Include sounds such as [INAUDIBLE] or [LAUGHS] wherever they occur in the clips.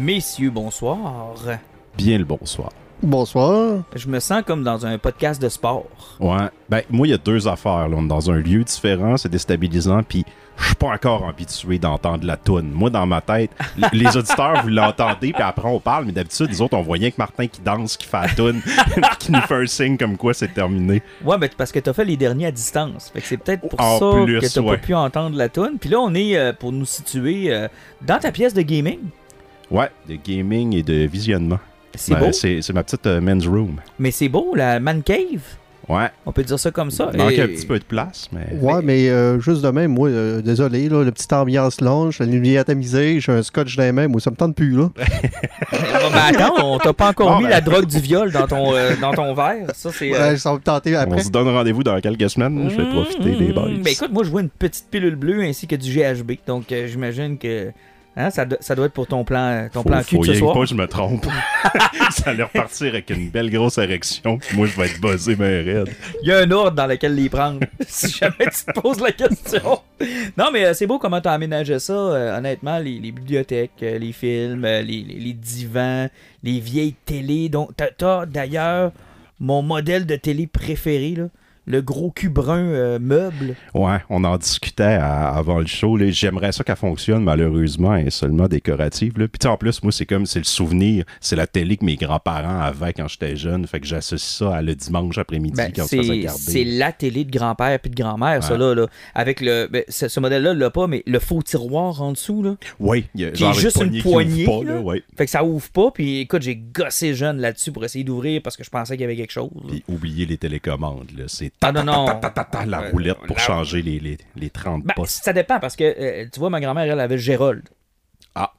Messieurs, bonsoir. Bien le bonsoir. Bonsoir. Je me sens comme dans un podcast de sport. Ouais. Ben, moi, il y a deux affaires. Là. On est dans un lieu différent, c'est déstabilisant, puis je suis pas encore habitué d'entendre la toune. Moi, dans ma tête, les [LAUGHS] auditeurs, vous l'entendez, puis après, on parle, mais d'habitude, les autres, on voit rien que Martin qui danse, qui fait la toune, [LAUGHS] qui nous fait un signe comme quoi c'est terminé. Ouais, mais parce que t'as fait les derniers à distance. Fait que c'est peut-être pour En ça plus, que t'as ouais. pas pu entendre la tune. Puis là, on est euh, pour nous situer euh, dans ta pièce de gaming. Ouais, de gaming et de visionnement. C'est Ben, beau. C'est c'est ma petite euh, men's room. Mais c'est beau, la man cave. Ouais. On peut dire ça comme ça. Il manque Et- un petit peu de place, mais. Ouais, mais euh, juste de même, moi, euh, désolé, là, le petit ambiance lounge, la lumière tamisée, j'ai un scotch dans les mains, moi, ça me tente plus, là. [LAUGHS] Ben, attends, on t'a pas encore Bon, mis ben. la drogue du viol dans ton, euh, dans ton verre. Ça, c'est. euh, Ouais, ça va me tenter On se donne rendez-vous dans quelques semaines. Je vais profiter des boys. Ben écoute, moi je vois une petite pilule bleue ainsi que du GHB. Donc euh, j'imagine que hein, ça, do- ça doit être pour ton plan, ton faut, plan cul faut de ce rien soir. pas, je me trompe. [LAUGHS] ça allait repartir avec une belle grosse érection. puis Moi, je vais être buzzé, mais raide. Il y a un ordre dans lequel les prendre. [LAUGHS] si jamais tu te poses la question. Non, mais euh, c'est beau comment tu as aménagé ça. euh, honnêtement, les, les bibliothèques, euh, les films, euh, les, divans, les vieilles télés. Donc, t'as- t'as d'ailleurs mon modèle de télé préféré, là, le gros cul brun euh, meuble. Ouais, on en discutait à- avant le show. là. J'aimerais ça qu'elle fonctionne, malheureusement, elle est seulement décorative. Là. Puis en plus, moi, c'est comme, c'est le souvenir, c'est la télé que mes grands-parents avaient quand j'étais jeune. Fait que j'associe ça à le dimanche après-midi Ben, quand on se faisait garder. c'est la télé de grand-père puis de grand-mère, ça Ouais. là, là. Avec le. ben, ce, modèle-là, l'a pas, mais le faux tiroir en dessous, là. Oui, il y a Qui est juste une poignée qui ouvre poignée, pas, là. là, ouais. Fait que ça ouvre pas, puis écoute, j'ai gossé jeune là-dessus pour essayer d'ouvrir parce que je pensais qu'il y avait quelque chose. Puis oubliez les télécommandes, là. C'est Ah non, non. ta, ta, ta, la roulette pour changer les, les, les 30 Ben, postes. ça dépend parce que, euh, tu vois, ma grand-mère, elle avait Gérold. Ah.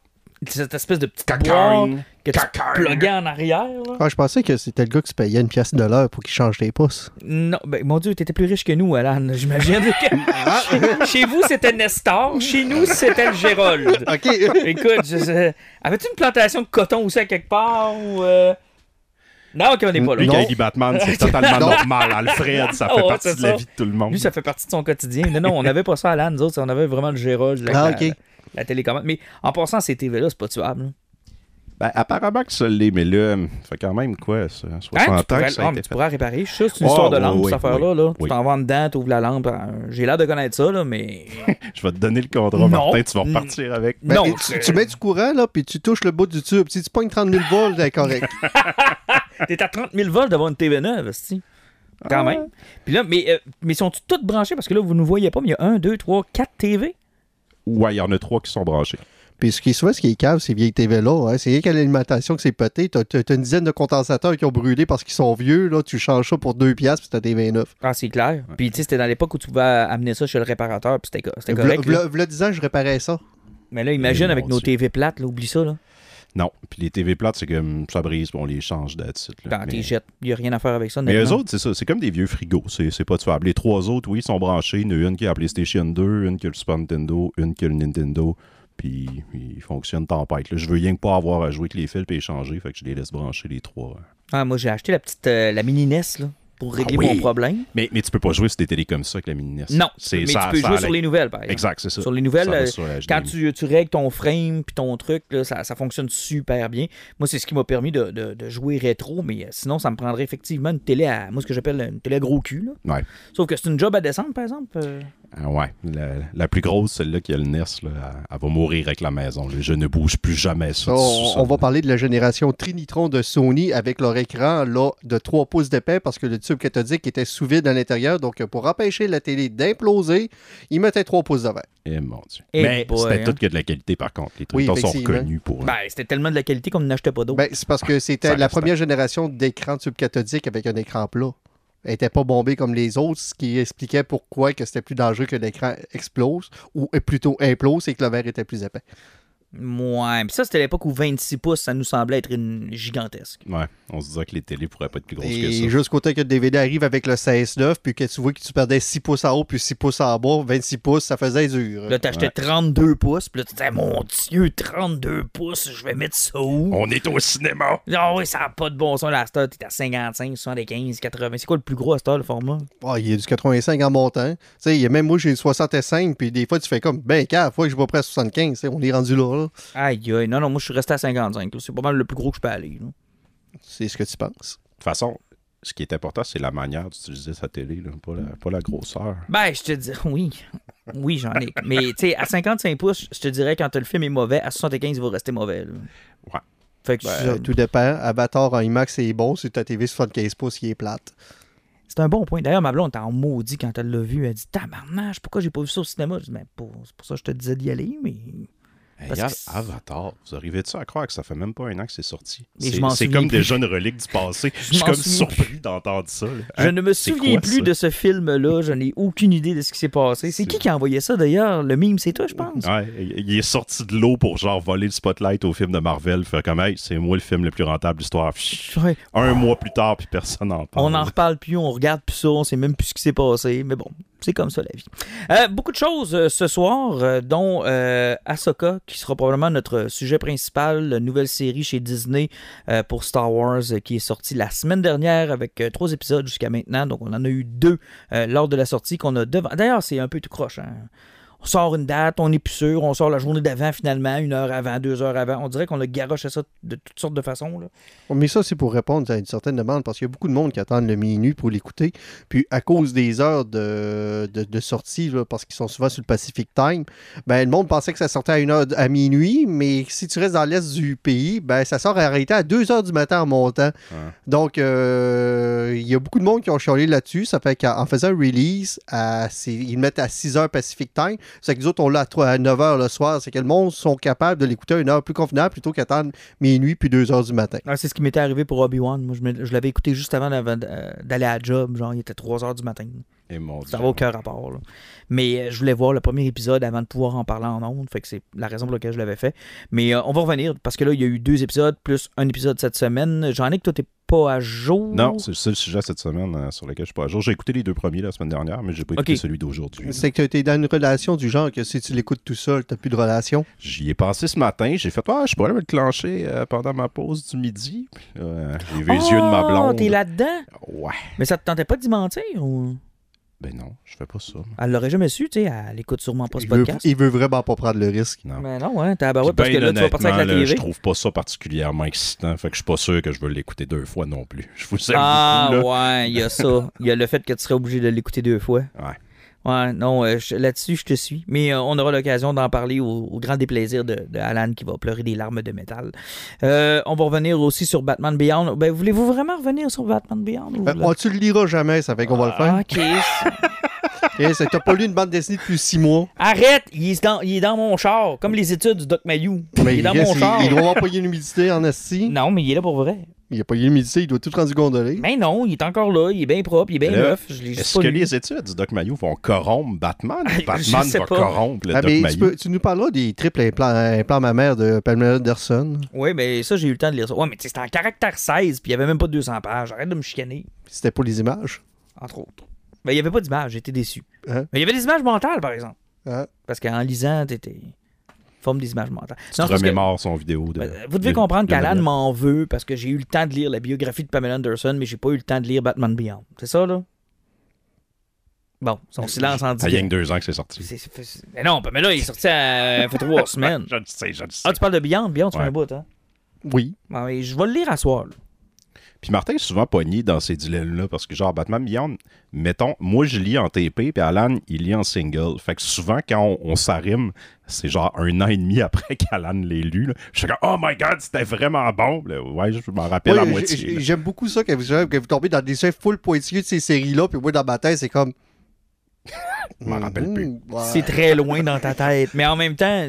Cette espèce de petite boîte que tu pluguais en arrière, là. Ah, je pensais que c'était le gars qui se payait une pièce de l'heure pour qu'il change les pouces. Non, ben, mon Dieu, t'étais plus riche que nous, Alan, j'imagine. [LAUGHS] chez, chez vous, c'était Nestor. Chez nous, c'était le Gérold. [LAUGHS] OK. Écoute, je sais- avais-tu une plantation de coton aussi à quelque part ou. euh? Non, ok, on n'est pas là. Lui, Guy Batman, c'est [LAUGHS] totalement normal. Alfred, ça [LAUGHS] fait partie de la ça. vie de tout le monde. Lui, ça fait partie de son quotidien. Non, non, on n'avait pas ça à l'âne, nous autres, on avait vraiment le Gérold, la, Ah, la- ok. la télécommande. Mais en passant, ces TV-là, c'est pas tuable. là. Ben, apparemment que ça l'est, mais là, ça fait quand même quoi, ça? 60 Hein, tu, ans pourrais, que ça ah, a mais été tu fait. pourras réparer. Je suis sûr que c'est une Ah, histoire de lampe, oui, cette affaire-là. là. Tu t'en vas en dedans, tu ouvres la lampe. euh, J'ai l'air de connaître ça, là, mais. [LAUGHS] Je vais te donner le contrat, Non. Martin, tu vas repartir avec. Ben, non, tu mets du courant, là, puis tu touches le bout du tube. Si tu pognes 30 000 volts, c'est correct. T'es à 30 000 volts d'avoir une TV neuve, esti. Quand même. Puis là, mais, euh, mais sont toutes branchées? Parce que là, vous ne voyez pas, mais il y a 1, 2, 3, 4 TV. Ouais, il y en a trois qui sont branchés. Puis ce qui est souvent, ce qui est cave, ces vieilles TV-là, hein, c'est rien qu'à l'alimentation que c'est pété. T'as, t'as une dizaine de condensateurs qui ont brûlé parce qu'ils sont vieux, là. Tu changes ça pour 2 piastres, puis t'as des 29. Ah, c'est clair. Puis, tu sais, c'était dans l'époque où tu pouvais amener ça chez le réparateur, puis c'était co- c'était correct. V'là, là. v'là 10 ans, je réparais ça. Mais là, imagine avec nos Dieu. TV plates, là, oublie ça, là. Non. Puis les TV plates, c'est comme ça brise, puis on les change d'attitude. Quand t'es jettes, il n'y a rien à faire avec ça. Mais eux autres, c'est ça. C'est comme des vieux frigos. C'est c'est pas tuable. Les trois autres, oui, sont branchés. Il y en a une qui a la PlayStation 2, une qui a le Super Nintendo, une qui a le Nintendo. Puis ils fonctionnent tempête. Là. Je veux rien que pas avoir à jouer avec les fils et échanger. Fait que je les laisse brancher les trois. Ah, moi, j'ai acheté la petite euh, la mini NES, là, pour régler Ah oui. mon problème. Mais, mais tu peux pas jouer sur des télés comme ça avec la mini. Non, C'est- mais ça- tu peux ça jouer sur les nouvelles, par exemple. Exact, c'est ça. Sur les nouvelles, euh, sur la Quand tu, tu règles ton frame puis ton truc, là, ça, ça fonctionne super bien. Moi, c'est ce qui m'a permis de, de- de jouer rétro, mais euh, sinon, ça me prendrait effectivement une télé à. Moi, ce que j'appelle une télé à gros cul. Là. Ouais. Sauf que c'est une job à descendre, par exemple. euh. Ah ouais. La, la plus grosse, celle-là qui a le NES, là, elle, elle va mourir avec la maison. là. Je ne bouge plus jamais ça. On, va parler de la génération Trinitron de Sony avec leur écran là, de 3 pouces d'épais parce que le tube cathodique était sous vide à l'intérieur. Donc, pour empêcher la télé d'imploser, ils mettaient 3 pouces de verre. Eh mon Dieu. Eh Mais boy, c'était hein. tout que de la qualité, par contre. Les Oui, trucs sont reconnus pour. Ben, c'était tellement de la qualité qu'on n'achetait pas d'autres. Ben, c'est parce que c'était la première génération d'écran tube cathodique avec un écran plat. N'était pas bombée comme les autres, ce qui expliquait pourquoi que c'était plus dangereux que l'écran explose, ou plutôt implose, et que le verre était plus épais. Ouais, puis ça, c'était l'époque où 26 pouces, ça nous semblait être une gigantesque. Ouais, on se disait que les télés pourraient pas être plus grosses que Et ça. jusqu'au temps que le DVD arrive avec le 16-9, puis que tu vois que tu perdais 6 pouces en haut, puis 6 pouces en bas, 26 pouces, ça faisait dur. Là, t'achetais 32 pouces, puis là, tu disais, mon Dieu, 32 pouces, je vais mettre ça où? On est au cinéma! Ah oui, ça n'a pas de bon à cette heure, t'es à 55, 75, 80. C'est quoi le plus gros à heure, le format? Ah, il y a du 85 en montant. Tu sais, il y a même moi, j'ai le 65, puis des fois, tu fais comme, ben, car, fois que je vais près à 75, tu sais, on est rendu là. là. Aïe, aïe. Non, non, moi, je suis resté à 55. là. C'est pas mal le plus gros que je peux aller. là. C'est ce que tu penses. De toute façon, ce qui est important, c'est la manière d'utiliser sa télé, là, pas, la, pas la grosseur. Ben, je te dis, oui. Oui, j'en ai. Mais, tu sais, à 55 pouces, je te dirais, quand le film est mauvais, à 75, il va rester mauvais. là. Ouais. Fait que euh, tout dépend. Avatar en IMAX, c'est bon. Si ta TV 75 pouces, il est plate. c'est un bon point. D'ailleurs, ma blonde était en maudit quand elle l'a vu. Elle dit Tabarnage, pourquoi j'ai pas vu ça au cinéma? Je dis Ben, pour- c'est pour ça que je te disais d'y aller, mais. Avatar, vous arrivez-tu à croire que ça fait même pas un an que c'est sorti? C'est comme plus. déjà une relique du passé. [LAUGHS] Je suis comme surpris d'entendre ça. Je Hein? ne me souviens quoi, plus de ce film-là. Je n'ai aucune idée de ce qui s'est passé. C'est qui qui a envoyé ça d'ailleurs? Le mime, c'est toi, je pense. Ouais, il est sorti de l'eau pour genre voler le spotlight au film de Marvel. Faire comme, hey, c'est moi le film le plus rentable de l'histoire. Ouais. Un mois plus tard, puis personne n'en parle. On n'en reparle plus, on regarde plus ça, on sait même plus ce qui s'est passé. Mais bon, c'est comme ça la vie. Euh, beaucoup de choses euh, ce soir, euh, dont Ahsoka, qui sera probablement notre sujet principal, nouvelle série chez Disney pour Star Wars, qui est sortie la semaine dernière avec trois épisodes jusqu'à maintenant. Donc on en a eu deux lors de la sortie qu'on a devant. D'ailleurs, c'est un peu tout croche. hein. On sort une date, on n'est plus sûr, on sort la journée d'avant finalement, une heure avant, deux heures avant. On dirait qu'on a garoché ça de toutes sortes de façons. Là. Mais ça, c'est pour répondre à une certaine demande, parce qu'il y a beaucoup de monde qui attendent le minuit pour l'écouter. Puis, à cause des heures de, de, de sortie, là, parce qu'ils sont souvent sur le Pacific Time, ben, le monde pensait que ça sortait à, une heure, à minuit, mais si tu restes dans l'est du pays, ben, ça sort en réalité à 2 heures du matin en montant. Donc, euh, il y a beaucoup de monde qui ont chialé là-dessus. Ça fait qu'en en faisant un release, à, ils le mettent à 6 heures Pacific Time. C'est que les autres, on l'a à, 3 à 9 heures le soir. C'est que le monde sont capables de l'écouter à une heure plus convenable plutôt qu'attendre minuit puis 2 heures du matin. Ah, c'est ce qui m'était arrivé pour Obi-Wan. Moi, je, l'avais écouté juste avant euh, d'aller à la job. Genre, il était 3 h du matin. Et mon Ça n'a aucun rapport. là. Mais euh, je voulais voir le premier épisode avant de pouvoir en parler en ondes. Fait que c'est la raison pour laquelle je l'avais fait. Mais euh, on va revenir parce que là, il y a eu deux épisodes plus un épisode cette semaine. J'en ai que toi, t'es pas à jour? Non, c'est le sujet cette semaine euh, sur lequel je suis pas à jour. J'ai écouté les deux premiers la semaine dernière, mais j'ai pas écouté celui d'aujourd'hui. C'est que tu es dans une relation du genre que si tu l'écoutes tout seul, tu plus de relation. J'y ai pensé ce matin. J'ai fait, ah, je pourrais me clencher euh, pendant ma pause du midi. Euh, j'ai vu les yeux de ma Oh, blonde. T'es là-dedans? Ouais. Mais ça te tentait pas d'y mentir ou... Ben non, je fais pas ça. moi. Elle l'aurait jamais su, tu sais. Elle écoute sûrement pas ce Il veut, podcast. il veut vraiment pas prendre le risque. Non. Mais non, ouais, t'as bah ouais, parce que ben là, tu vas partir avec la là, TV. je trouve pas ça particulièrement excitant. Fait que je suis pas sûr que je veux l'écouter deux fois non plus. [LAUGHS] Je vous aime Ah beaucoup, là. ouais, il y a ça. Il y a le fait que tu serais obligé de l'écouter deux fois. Ouais. Ouais, non, euh, là-dessus, je te suis. Mais euh, on aura l'occasion d'en parler au, au grand déplaisir de, de Alan qui va pleurer des larmes de métal. Euh, on va revenir aussi sur Batman Beyond. Ben, voulez-vous vraiment revenir sur Batman Beyond? ou Ben, là? oh, tu le liras jamais, ça fait qu'on va le Ah, faire. [LAUGHS] ok. Eh, c'est que t'as pas lu une bande dessinée depuis six mois. Arrête! Il est, dans, il est dans mon char, comme les études du Doc Mayou. Mais il est dans yes, mon il, char. il doit avoir payé l'humidité en asti. Non, mais il est là pour vrai. Il a payé l'humidité, il doit tout rendu gondolé. Mais non, il est encore là, il est bien propre, il est bien neuf. Est-ce pas que lu. les études du Doc Mayou vont corrompre Batman? [LAUGHS] Ou Batman va pas. corrompre le Ah, Doc mais tu, peux- tu nous parleras des triples implants, implants mammaires de Pamela Anderson. Oui, mais ça, j'ai eu le temps de lire ça. Ouais, mais tu sais, c'était en caractère 16, puis il y avait même pas 200 pages. Arrête de me chicaner, C'était pour les images. entre autres. Ben, il y avait pas d'image, j'étais déçu. Hein? Mais il y avait des images mentales, par exemple. Hein? Parce qu'en lisant, t'étais. Forme des images mentales. Tu Non, parce que- remémores son vidéo. De, Ben, Vous devez de- comprendre de qu'Alan m'en veut parce que j'ai eu le temps de lire la biographie de Pamela Anderson, mais j'ai pas eu le temps de lire Batman Beyond. C'est ça, là? Bon, son silence en dit. Ça y a deux ans que c'est sorti. C'est- Mais non, Pamela, il est sorti à... fait trois [LAUGHS] semaines. Je le sais, je le sais. Ah, tu parles de Beyond? Beyond, tu fais Ouais. un bout, hein? Oui. Ah, mais je vais le lire à soir. là. Puis Martin est souvent pogné dans ces dilemmes-là parce que, genre, Batman Beyond, mettons, moi je lis en TP, puis Alan, il lit en single. Fait que souvent, quand on, on s'arrime, c'est genre un an et demi après [LAUGHS] qu'Alan l'ait lu. là. Je suis comme, oh my god, c'était vraiment bon. Là, ouais, je m'en rappelle à moitié. J'aime beaucoup ça que vous, que vous tombez dans des chefs full pointilleux de ces séries-là, puis moi, dans ma tête, c'est comme. Je m'en rappelle plus. Mhm, ouais. C'est très loin dans ta tête. Mais en même temps,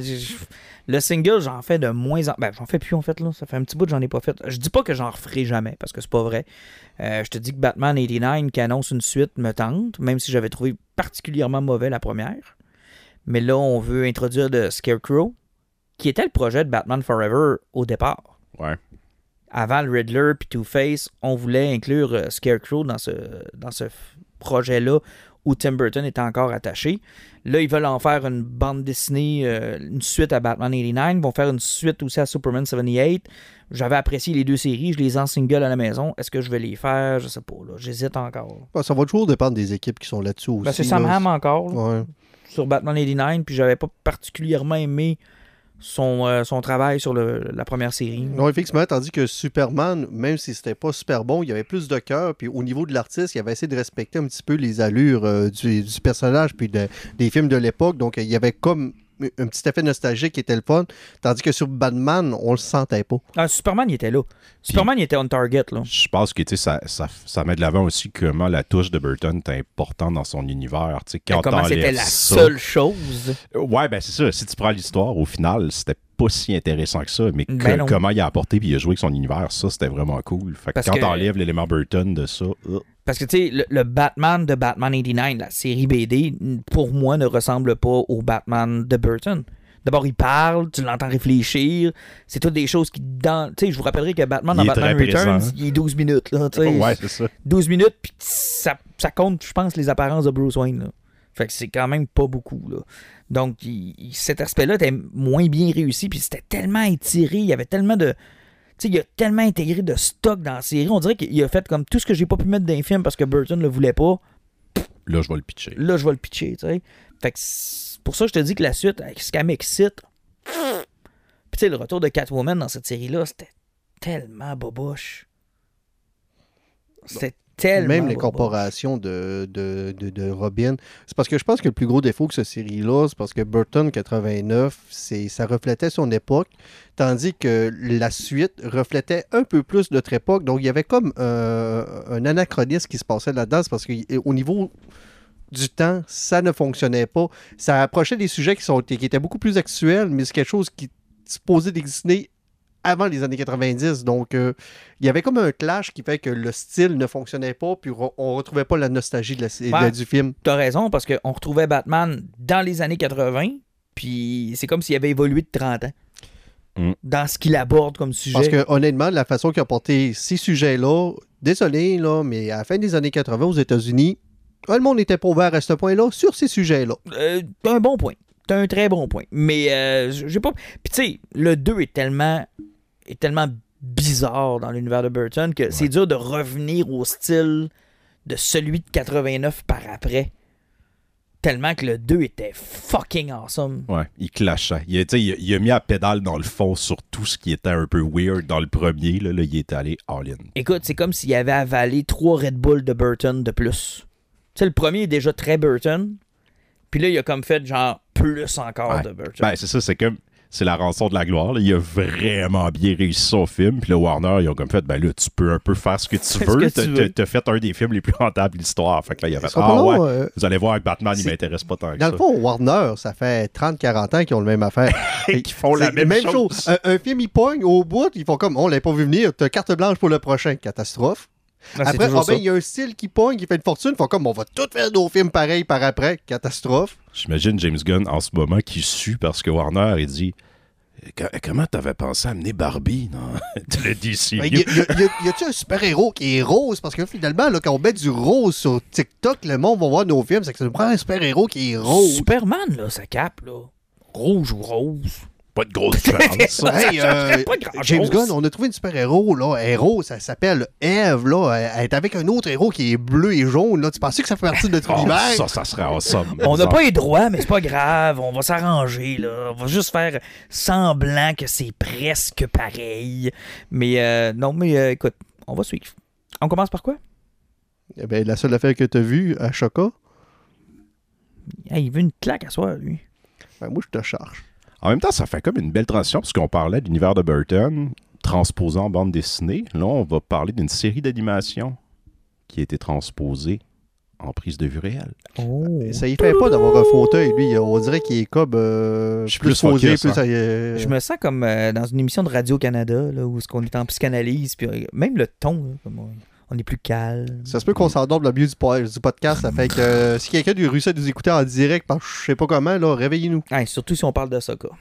le single, j'en fais de moins en... Ben, j'en fais plus, en fait, là. Ça fait un petit bout que j'en ai pas fait. Je dis pas que j'en referai jamais, parce que c'est pas vrai. Euh, je te dis que Batman 89, qui annonce une suite, me tente, même si j'avais trouvé particulièrement mauvais la première. Mais là, on veut introduire de Scarecrow, qui était le projet de Batman Forever au départ. Ouais. Avant le Riddler puis Two-Face, on voulait inclure euh, Scarecrow dans ce, dans ce projet-là où Tim Burton était encore attaché. Là, ils veulent en faire une bande dessinée, euh, une suite à Batman 89. Ils vont faire une suite aussi à Superman 78. J'avais apprécié les deux séries. Je les ai en single à la maison. Est-ce que je vais les faire? Je sais pas. là. J'hésite encore. Ouais, Ça va toujours dépendre des équipes qui sont là-dessus aussi. Ben, c'est Sam là. Hamm encore là, Ouais. sur Batman 89. Puis j'avais pas particulièrement aimé son, euh, son travail sur la première série. Non, effectivement, tandis que Superman, même si c'était pas super bon, il y avait plus de cœur. Puis au niveau de l'artiste, il avait essayé de respecter un petit peu les allures euh, du, personnage puis de- des films de l'époque. Donc il y avait comme un petit effet nostalgique qui était le fun. Tandis que sur Batman, on le sentait pas. Ah, Superman, il était là. Superman, il était on target. Là. Je pense que tu sais, ça, ça, ça met de l'avant aussi comment la touche de Burton est importante dans son univers. Tu sais, quand Comment c'était la ça- seule chose? Ouais, ben c'est ça. Si tu prends l'histoire, au final, c'était pas si intéressant que ça. Mais que- Ben comment il a apporté puis il a joué avec son univers, ça, c'était vraiment cool. Fait que quand que- t'enlèves l'élément Burton de ça, euh, Parce que, tu sais, le, le Batman de Batman 89, la série BD, pour moi, ne ressemble pas au Batman de Burton. D'abord, il parle, tu l'entends réfléchir. C'est toutes des choses qui, dans. Tu sais, je vous rappellerai que Batman dans Batman Returns, présent. il est 12 minutes, là. ouais, c'est ça. 12 minutes, puis ça, ça compte, je pense, les apparences de Bruce Wayne. Là. Fait que c'est quand même pas beaucoup. Là. Donc, il- cet aspect-là était moins bien réussi, puis c'était tellement étiré, il y avait tellement de. Sais, il a tellement intégré de stock dans la série. On dirait qu'il a fait comme tout ce que j'ai pas pu mettre dans les films parce que Burton le voulait pas. Là, je vais le pitcher. Là, je vais le pitcher, tu sais. Fait que pour ça je te dis que la suite, avec ce qu'elle m'excite. Puis, tu sais, le retour de Catwoman dans cette série-là, c'était tellement boboche. C'était tellement. Même les corporations de, de, de, de Robin. C'est parce que je pense que le plus gros défaut que cette série-là, c'est parce que Burton 89, c'est, ça reflétait son époque, tandis que la suite reflétait un peu plus notre époque. Donc il y avait comme euh, un anachronisme qui se passait là-dedans, c'est parce qu'au niveau du temps, ça ne fonctionnait pas. Ça approchait des sujets qui, sont, qui étaient beaucoup plus actuels, mais c'est quelque chose qui se posait d'exister avant les années 90. Donc, euh, il y avait comme un clash qui fait que le style ne fonctionnait pas, puis on retrouvait pas la nostalgie de la- Ouais. de- du film. T'as raison, parce qu'on retrouvait Batman dans les années 80, puis c'est comme s'il avait évolué de 30 ans. Mm. Dans ce qu'il aborde comme sujet. Parce que honnêtement, la façon qu'il a porté ces sujets-là, désolé, là, mais à la fin des années 80 aux États-Unis, tout le monde n'était pas ouvert à ce point-là sur ces sujets-là. Euh, t'as un bon point. T'as un très bon point. Mais euh, j'ai pas. Puis tu sais, le 2 est tellement est tellement bizarre dans l'univers de Burton que c'est dur de revenir au style de celui de 89 par après. Tellement que le 2 était fucking awesome. Ouais, il clashait. Il, il, il a mis la pédale dans le fond sur tout ce qui était un peu weird dans le premier. Là, là il est allé all-in. Écoute, c'est comme s'il avait avalé trois Red Bull de Burton de plus. Tu sais, le premier est déjà très Burton. Puis là, il a comme fait genre plus encore Ouais. de Burton. Ben, c'est ça, c'est comme. C'est la rançon de la gloire. là. Il a vraiment bien réussi son film. Puis le Warner, ils ont comme fait, ben là, tu peux un peu faire ce que tu [LAUGHS] veux. T'as- fait un des films les plus rentables de l'histoire. Fait que là, il a fait, Ils ah ouais, euh, vous allez voir avec Batman, il m'intéresse pas tant que Dans ça. le fond, Warner, ça fait 30-40 ans qu'ils ont le même affaire. [LAUGHS] Et qu'ils font la C'est même, chose. Un, un film, il pogne au bout, ils font comme, on l'a pas vu venir, t'as carte blanche pour le prochain, catastrophe. Ah, après, ah ben, il y a un style qui pogne, qui fait une fortune, font comme, on va tout faire nos films pareils par après, catastrophe. J'imagine James Gunn en ce moment qui sue parce que Warner, il dit Co- Comment t'avais pensé à amener Barbie dans [LAUGHS] le DC Ben, y y y a-tu un super-héros qui est rose? Parce que finalement, là, quand on met du rose sur TikTok, le monde va voir nos films, c'est que ça nous prend un super-héros qui est rose. Superman, là, ça cape, là. Rouge ou rose. Pas de grosse [LAUGHS] Hey, euh, pas grand-chose. James Gunn, on a trouvé une super-héros, là, héros, ça s'appelle Eve, là, elle- est avec un autre héros qui est bleu et jaune, là, tu pensais que ça fait partie de notre Oh, univers? ça, ça serait awesome. On n'a pas les droits, mais c'est pas grave. On va s'arranger, là. On va juste faire semblant que c'est presque pareil. Mais euh, non, mais euh, écoute, on va suivre. On commence par quoi? Eh ben, la seule affaire que tu as vue à Choca, Hey, il veut une claque à soi, lui. ben, moi, je te charge. En même temps, ça fait comme une belle transition parce qu'on parlait de l'univers de Burton transposé en bande dessinée. Là, on va parler d'une série d'animation qui a été transposée en prise de vue réelle. Oh. Ça y fait pas d'avoir un fauteuil, lui. On dirait qu'il est comme euh, Je suis plus, plus posé, plus... hein. euh, Je me sens comme euh, dans une émission de Radio-Canada, là, où on est en psychanalyse, puis euh, même le ton, là, comme on, est plus calme. Ça se peut qu'on s'endorme le mieux du, du podcast. Ça fait que euh, si quelqu'un du réussit à nous écouter en direct, par je sais pas comment, là, réveillez-nous. Ouais, surtout si on parle de quoi.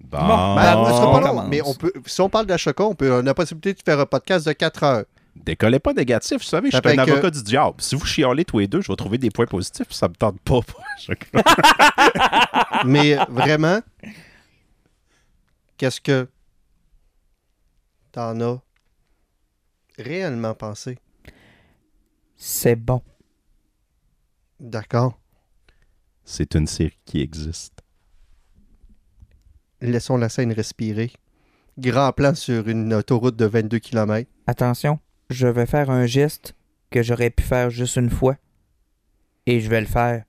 Bon, Bon, Ben, sera pas long, mais on peut, si on parle d'Ashoka, on, peut, on a la possibilité de faire un podcast de 4 heures. décollez pas négatif. Vous savez, je Ça suis un que- avocat du diable. Si vous chialez tous les deux, je vais trouver des points positifs. Ça me tente pas. [LAUGHS] mais vraiment, qu'est-ce que t'en as réellement pensé? C'est bon. D'accord. C'est une série qui existe. Laissons la scène respirer. Grand plan sur une autoroute de 22 km. Attention, je vais faire un geste que j'aurais pu faire juste une fois. Et je vais le faire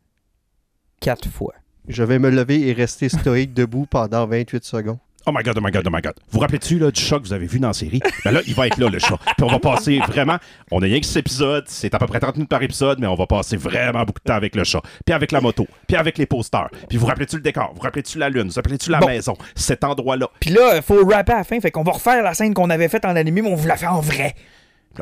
quatre fois. Je vais me lever et rester stoïque debout pendant 28 secondes. Oh my god, oh my god, oh my god. Vous rappelez-tu là, du chat que vous avez vu dans la série? Ben là, il va être là, le chat. Puis on va passer vraiment. On a rien que 6 épisodes, c'est à peu près 30 minutes par épisode, mais on va passer vraiment beaucoup de temps avec le chat. Puis avec la moto, puis avec les posters. Puis vous rappelez-tu le décor? Vous rappelez-tu la lune? Vous rappelez-tu la Bon. maison? Cet endroit-là. Puis là, il faut rapper à la fin, fait qu'on va refaire la scène qu'on avait faite en animé, mais on vous la fait en vrai.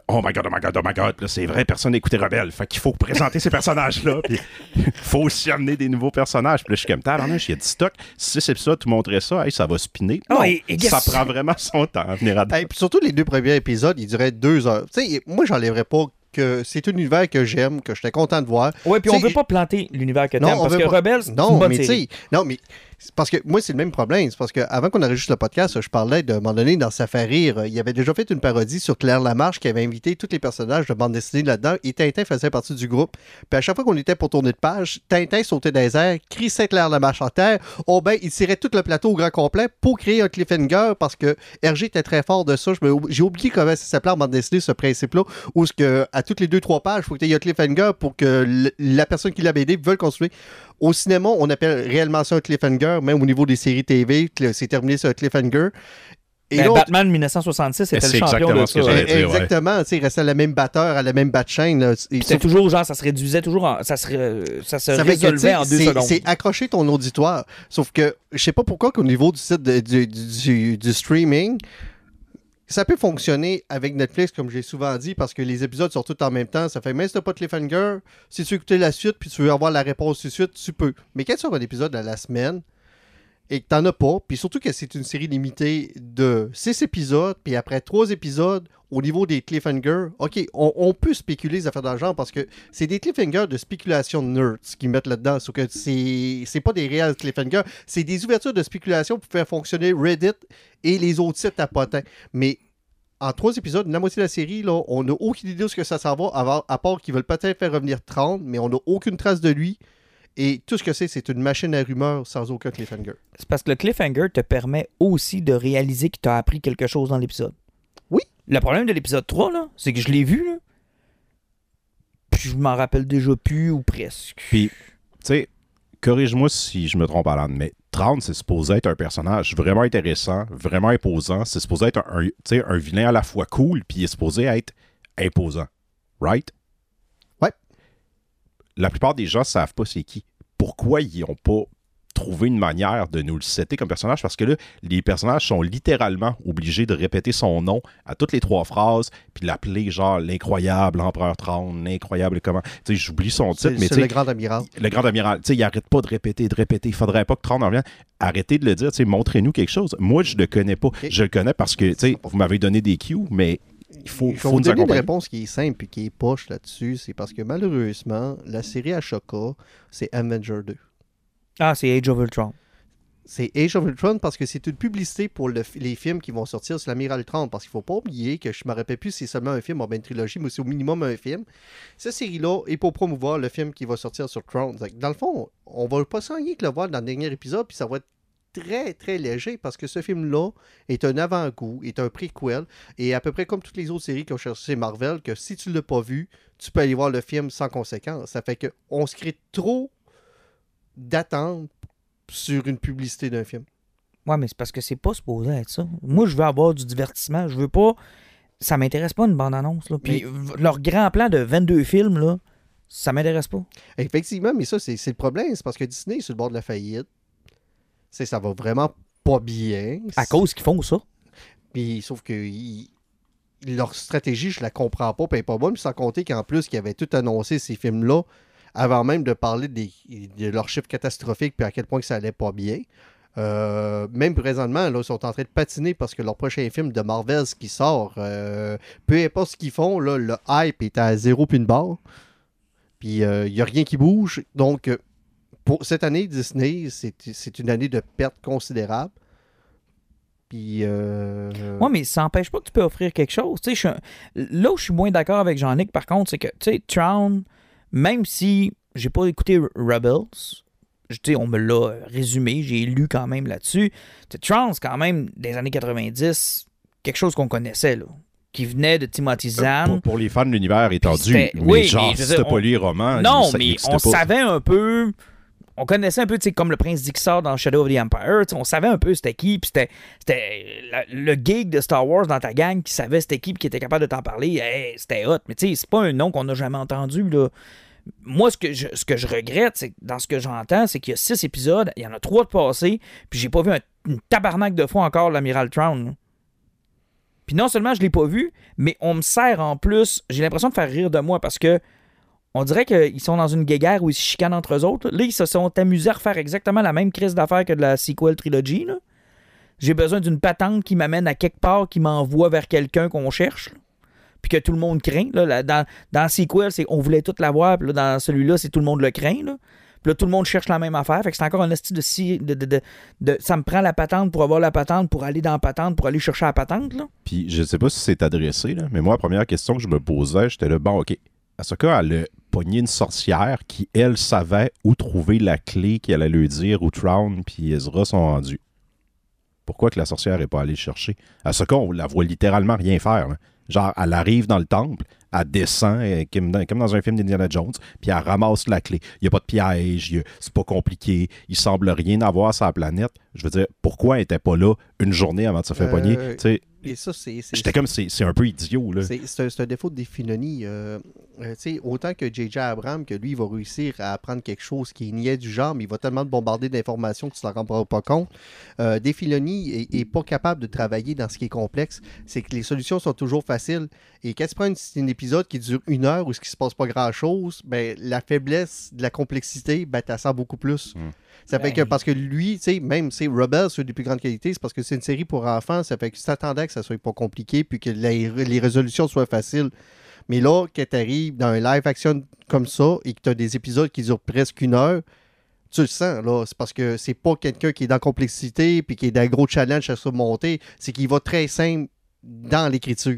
Oh my god, oh my god, oh my god. Là, c'est vrai, personne n'a écouté Rebelle. Fait qu'il faut présenter ces personnages-là. Puis [LAUGHS] faut aussi amener des nouveaux personnages. Puis là, je suis comme, tabarnouche, il y a du stock. Si c'est ça, tu montrais ça, hey, ça va spinner. Non, et- et ça guess- prend vraiment son temps à venir à Hey, puis surtout les deux premiers épisodes, ils duraient deux heures. Tu sais, moi, j'enlèverais pas que c'est un univers que j'aime, que j'étais content de voir. Ouais, puis on veut pas planter l'univers que t'aimes, parce que pas- une Non, bonne mais série. non, mais parce que moi, c'est le même problème. C'est parce qu'avant qu'on enregistre le podcast, je parlais de un moment donné dans Safari, euh, il avait déjà fait une parodie sur Claire Lamarche qui avait invité tous les personnages de bande dessinée là-dedans et Tintin faisait partie du groupe. Puis à chaque fois qu'on était pour tourner de page, Tintin sautait dans les airs, crissait Claire Lamarche en terre. Oh ben, il tirait tout le plateau au grand complet pour créer un cliffhanger parce que Hergé était très fort de ça. J'ai oublié comment ça s'appelait en bande dessinée, ce principe-là, où ce que, à toutes les deux, trois pages, il faut qu'il y ait un cliffhanger pour que la personne qui l'a aidé veuille continuer. Au cinéma, on appelle réellement ça un cliffhanger, même au niveau des séries TV, c'est terminé sur un cliffhanger. Et Ben, Batman 1966 était C'est le champion exactement de ce que ça. ouais. exactement, tu sais, il restait à la même batteur, à la même bat chaîne. C'était toujours genre, ça se réduisait toujours en. Ça se, ça se ça que, tu résolvait en deux c'est- secondes. C'est accrocher ton auditoire. Sauf que je sais pas pourquoi qu'au niveau du site de- du, du- du streaming, ça peut fonctionner avec Netflix, comme j'ai souvent dit, parce que les épisodes sont tous en même temps. Ça fait même si t'as pas cliffhanger, si tu veux écouter la suite puis tu veux avoir la réponse tout de suite, tu peux. Mais quand tu as un épisode à la semaine et que t'en as pas, puis surtout que c'est une série limitée de 6 épisodes, puis après 3 épisodes, au niveau des cliffhangers, ok, on, peut spéculer les affaires dans le genre parce que c'est des cliffhangers de spéculation de nerds qu'ils mettent là-dedans. Sauf que c'est pas des réels cliffhangers, c'est des ouvertures de spéculation pour faire fonctionner Reddit et les autres sites à potins. Mais en trois épisodes, la moitié de la série, là, on n'a aucune idée de ce que ça s'en va, à part qu'ils veulent peut-être faire revenir 30, mais on n'a aucune trace de lui. Et tout ce que c'est, c'est une machine à rumeurs sans aucun cliffhanger. C'est parce que le cliffhanger te permet aussi de réaliser qu'il t'a appris quelque chose dans l'épisode. Oui. Le problème de l'épisode 3, là, c'est que je l'ai vu, là. Puis je m'en rappelle déjà plus ou presque. Puis, tu sais, corrige-moi si je me trompe à l'âne, mais 30, c'est supposé être un personnage vraiment intéressant, vraiment imposant. C'est supposé être un, un, tu sais, un vilain à la fois cool, puis il est supposé être imposant. Right? La plupart des gens savent pas c'est qui. Pourquoi ils n'ont pas trouvé une manière de nous le setter comme personnage? Parce que là, les personnages sont littéralement obligés de répéter son nom à toutes les trois phrases, puis l'appeler genre l'incroyable empereur 30, l'incroyable comment. Tu sais, j'oublie son titre, mais tu sais, le grand amiral. le grand amiral, tu sais, il arrête pas de répéter, de répéter. Il faudrait pas que Tron en revienne. Arrêtez de le dire, tu sais, montrez-nous quelque chose. Moi, je le connais pas. Je le connais parce que, tu sais, vous m'avez donné des cues, mais il faut, Je vais faut vous nous donner une réponse qui est simple et qui est poche là-dessus. C'est parce que malheureusement, la série Ashoka, c'est Avenger 2. Ah, c'est Age of Ultron. C'est Age of Ultron parce que c'est une publicité pour le- les films qui vont sortir sur l'Amiral Ultron. Parce qu'il faut pas oublier que je me rappelle plus si c'est seulement un film ou bien une trilogie, mais c'est au minimum un film. Cette série-là est pour promouvoir le film qui va sortir sur Tron. Donc, Dans le fond, on va pas s'ennuyer que le voir dans le dernier épisode, puis ça va être très, très léger parce que ce film-là est un avant-goût, est un préquel, et à peu près comme toutes les autres séries qui ont cherché Marvel, que si tu ne l'as pas vu, tu peux aller voir le film sans conséquence. Ça fait qu'on se crée trop d'attentes sur une publicité d'un film. Ouais, mais c'est parce que c'est pas supposé être ça. Moi, je veux avoir du divertissement. Je veux pas. Ça m'intéresse pas une bande-annonce. Puis leur grand plan de 22 films, là, ça m'intéresse pas. Effectivement, mais ça, c'est c'est le problème. C'est parce que Disney est sur le bord de la faillite. C'est ça va vraiment pas bien. À cause qu'ils font ça? Puis, sauf que ils- leur stratégie, je la comprends pas, puis elle est pas bonne. Puis sans compter qu'en plus, qu'ils avaient tout annoncé ces films-là avant même de parler des, de leurs chiffres catastrophiques, puis à quel point que ça allait pas bien. Euh, même présentement, là, ils sont en train de patiner parce que leur prochain film de Marvel qui sort, euh, peu importe ce qu'ils font, là, le hype est à zéro puis une barre. Puis il n'y a rien qui bouge. Donc, euh, pour cette année, Disney, c'est c'est une année de perte considérable. Puis. euh, Ouais, mais ça n'empêche pas que tu peux offrir quelque chose. Tu sais, je suis un- Là où je suis moins d'accord avec Jean-Nic, par contre, c'est que, tu sais, Tron, même si j'ai pas écouté Rebels, je- tu sais, on me l'a résumé, j'ai lu quand même là-dessus. Tu sais, Tron, c'est quand même des années 90, quelque chose qu'on connaissait, là. Qui venait de Timothy Zahn. Pour, pour les fans de l'univers étendu, c'était- mais oui, genre, dire, pas on- lu les romans, Non, ça mais on pas. savait un peu. On connaissait un peu, tu sais, comme le prince Dixar dans Shadow of the Empire. On savait un peu c'était qui. Puis c'était, la- le geek de Star Wars dans ta gang qui savait c'était qui qui était capable de t'en parler. Hey, c'était hot. Mais tu sais, c'est pas un nom qu'on n'a jamais entendu. Là. Moi, ce que je, regrette, c'est dans ce que j'entends, c'est qu'il y a six épisodes, il y en a trois de passés, puis j'ai pas vu un, une tabarnak de fois encore l'Amiral Trown. Puis non seulement je l'ai pas vu, mais on me sert en plus. J'ai l'impression de faire rire de moi parce que on dirait qu'ils sont dans une guéguerre où ils se chicanent entre eux autres. Là, ils se sont amusés à refaire exactement la même crise d'affaires que de la sequel trilogy. J'ai besoin d'une patente qui m'amène à quelque part, qui m'envoie vers quelqu'un qu'on cherche. Puis que tout le monde craint. Dans, dans sequel, on voulait tout l'avoir. Puis là, dans celui-là, c'est tout le monde le craint. Puis là, tout le monde cherche la même affaire. C'est encore un esti de, de, de, Ça me prend la patente pour avoir la patente, pour aller dans la patente, pour aller chercher la patente. Puis je sais pas si c'est adressé, mais moi, la première question que je me posais, j'étais là, bon, OK. Asuka, elle a pogné une sorcière qui, elle, savait où trouver la clé qu'elle allait lui dire où Trown puis Ezra sont rendus. Pourquoi que la sorcière n'est pas allée chercher? Asuka, on la voit littéralement rien faire. là. Genre, elle arrive dans le temple, elle descend, euh, comme dans, un film d'Indiana Jones, puis elle ramasse la clé. Il n'y a pas de piège, c'est pas compliqué, il semble rien avoir sur la planète. Je veux dire, pourquoi elle n'était pas là une journée avant de se faire Euh, pogner? Et ça, c'est. J'étais comme, c'est un peu idiot, là. C'est un, défaut de Filoni. Euh, euh, autant que J.J. Abrams, que lui, il va réussir à apprendre quelque chose qui niait du genre, mais il va tellement te bombarder d'informations que tu ne t'en rendras pas compte. Euh, Dave Filoni est, est pas capable de travailler dans ce qui est complexe. C'est que les solutions sont toujours faciles. Et quand tu prends un épisode qui dure une heure où ce qui se passe pas grand-chose, ben, la faiblesse de la complexité, ben, tu sens beaucoup plus. Mm. Ça fait que Ben- parce que lui, tu sais, même c'est Rebels, c'est des plus grandes qualités, c'est parce que c'est une série pour enfants, ça fait que tu t'attendais que ça soit pas compliqué puis que les, les résolutions soient faciles. Mais là, quand tu arrives dans un live action comme ça et que tu as des épisodes qui durent presque une heure, tu le sens, là. C'est parce que c'est pas quelqu'un qui est dans la complexité puis qui est dans un gros challenge à surmonter. C'est qu'il va très simple dans l'écriture.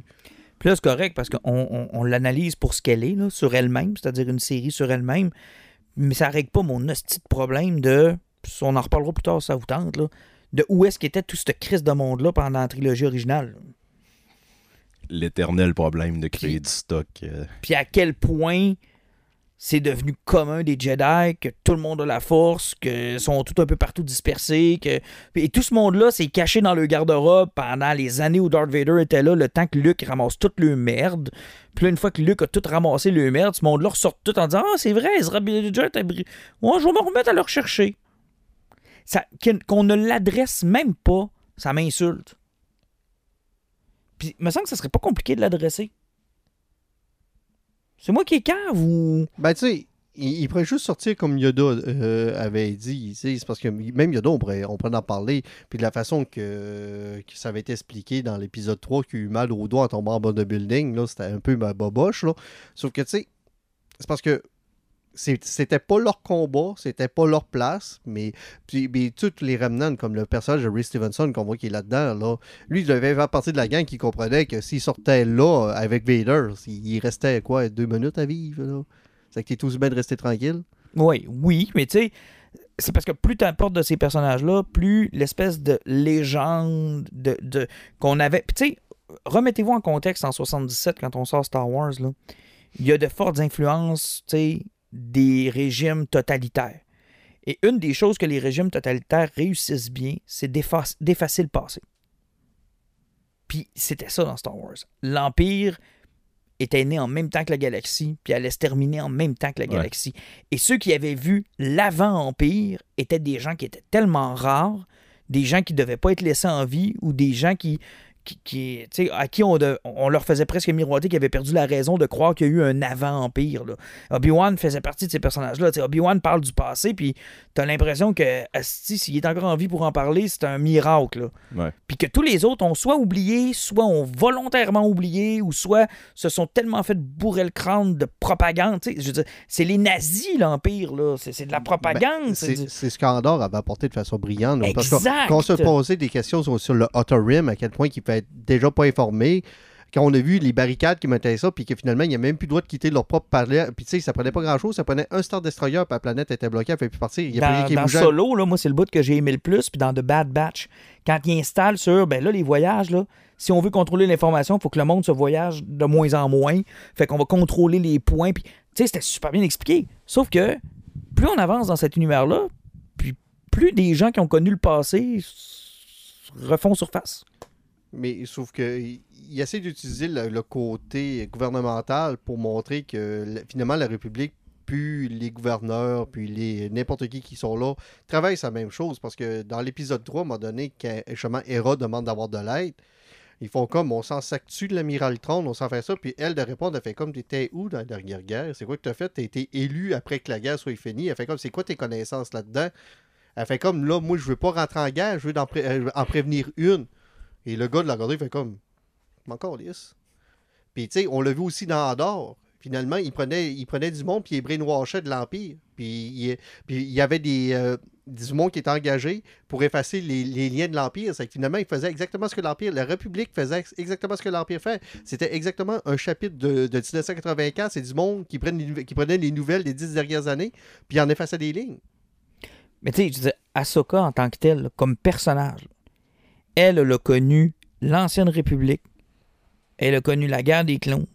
Puis là, c'est correct parce qu'on on, on l'analyse pour ce qu'elle est, là, sur elle-même, c'est-à-dire une série sur elle-même. Mais ça règle pas mon hostie de problème de. On en reparlera plus tard, ça vous tente, là. De où est-ce qu'était tout ce crise de monde-là pendant la trilogie originale. L'éternel problème de créer du stock. euh. Puis à quel point c'est devenu commun des Jedi, que tout le monde a la force, que sont tout un peu partout dispersés, que et tout ce monde-là s'est caché dans le garde-robe pendant les années où Darth Vader était là, le temps que Luke ramasse toute le merde. Puis là, une fois que Luke a tout ramassé le merde, ce monde-là ressort tout en disant Ah, c'est vrai, Ezra Bridger t'a bri- Ouais, je vais me remettre à le rechercher. Qu'on ne l'adresse même pas, ça m'insulte. Puis, il me semble que ça serait pas compliqué de l'adresser. C'est moi qui est cave ou? Ben, tu sais, il, pourrait juste sortir comme Yoda euh, avait dit. C'est parce que même Yoda, on pourrait, en parler. Puis de la façon que, ça avait été expliqué dans l'épisode 3 qu'il a eu mal au doigt en tombant en bas de building, c'était un peu ma boboche. Là. Sauf que, tu sais, c'est parce que c'était pas leur combat, c'était pas leur place, mais, puis, mais tous les remnants, comme le personnage de Ray Stevenson qu'on voit qui est là-dedans, là, lui, il devait faire partie de la gang qui comprenait que s'il sortait là avec Vader, il restait quoi, deux minutes à vivre? C'est que t'es tous bien de rester tranquille. Oui, oui, mais tu sais, c'est parce que plus tu apportes de ces personnages-là, plus l'espèce de légende de, de- qu'on avait. Puis tu sais, remettez-vous en contexte en 77 quand on sort Star Wars, là. Il y a de fortes influences, tu sais, des régimes totalitaires. Et une des choses que les régimes totalitaires réussissent bien, c'est d'effacer le passé. Puis c'était ça dans Star Wars. L'Empire était né en même temps que la galaxie, puis allait se terminer en même temps que la Ouais. galaxie. Et ceux qui avaient vu l'avant-empire étaient des gens qui étaient tellement rares, des gens qui ne devaient pas être laissés en vie, ou des gens qui, qui, qui, tu sais, à qui on, de- on leur faisait presque miroiter qu'ils avaient perdu la raison de croire qu'il y a eu un avant-empire. là. Obi-Wan faisait partie de ces personnages-là. Obi-Wan parle du passé, puis t'as l'impression que asti, s'il est encore en vie pour en parler, c'est un miracle. Ouais. puis que tous les autres ont soit oublié, soit ont volontairement oublié, ou soit se sont tellement fait bourrer le crâne de propagande. C'est les nazis, l'Empire, là. C'est, c'est de la propagande. Ben, c'est du- ce qu'Andorre avait apporté de façon brillante. là, Parce Exact. qu'on se posait des questions sur, sur le Outer Rim, à quel point il fait être déjà pas informé. Quand on a vu les barricades qui mettaient ça, puis que finalement, il n'y a même plus le droit de quitter leur propre palais. Puis tu sais, ça prenait pas grand-chose. Ça prenait un Star Destroyer, puis la planète était bloquée, elle fait plus partir. Il y a plus dans, qui dans. Solo, là, moi, c'est le bout que j'ai aimé le plus, puis dans The Bad Batch, quand ils installent sur, ben là, les voyages, là, si on veut contrôler l'information, il faut que le monde se voyage de moins en moins. Fait qu'on va contrôler les points, puis, tu sais, c'était super bien expliqué. Sauf que, plus on avance dans cet univers-là, puis plus des gens qui ont connu le passé refont surface. Mais sauf que il essaie d'utiliser le, côté gouvernemental pour montrer que finalement la République, puis les gouverneurs, puis les n'importe qui qui sont là, travaillent la même chose. Parce que dans l'épisode 3, à un moment donné, quand justement Hera demande d'avoir de l'aide, ils font comme on s'en sac-tu de l'amiral Tron, on s'en fait ça, puis elle de répondre, elle fait comme t'étais où dans la dernière guerre? C'est quoi que t'as fait? T'as été élu après que la guerre soit finie. Elle fait comme c'est quoi tes connaissances là-dedans? Elle fait comme là, moi je veux pas rentrer en guerre, je veux euh, en prévenir une. Et le gars de la il fait comme encore lisse. Puis, tu sais, on l'a vu aussi dans Andorre. Finalement, il prenait, il du monde, puis il brainwashait de l'Empire. Puis, il, y avait des, euh, du monde qui était engagé pour effacer les, liens de l'Empire. C'est que finalement, il faisait exactement ce que l'Empire, la République faisait ex- exactement ce que l'Empire fait. C'était exactement un chapitre de, de 1984. C'est du monde qui, prenait les nouvelles des dix dernières années, puis il en effaçait des lignes. Mais tu sais, je Ahsoka en tant que là, comme personnage, elle, elle a connu l'ancienne République, elle a connu la guerre des clones,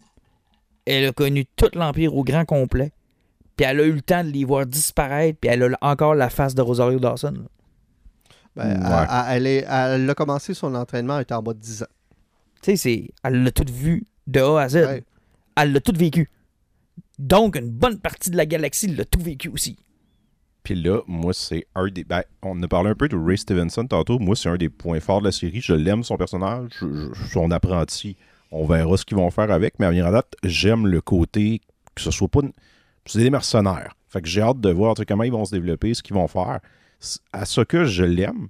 elle a connu tout l'Empire au grand complet, puis elle a eu le temps de les voir disparaître, puis elle a encore la face de Rosario Dawson. là. Ben, Ouais. elle- elle, elle est- elle a commencé son entraînement, elle était en bas de 10 ans. Tu sais, c'est- elle l'a tout vu de A à Z. Ouais. Elle l'a tout vécu. Donc, une bonne partie de la galaxie l'a tout vécu aussi. Puis là, moi, c'est un des. Ben, on a parlé un peu de Ray Stevenson tantôt. Moi, c'est un des points forts de la série. Je l'aime, son personnage, son apprenti. On verra ce qu'ils vont faire avec. Mais à venir à date, j'aime le côté que ce soit pas. C'est des mercenaires. Fait que j'ai hâte de voir comment ils vont se développer, ce qu'ils vont faire. À ce que je l'aime.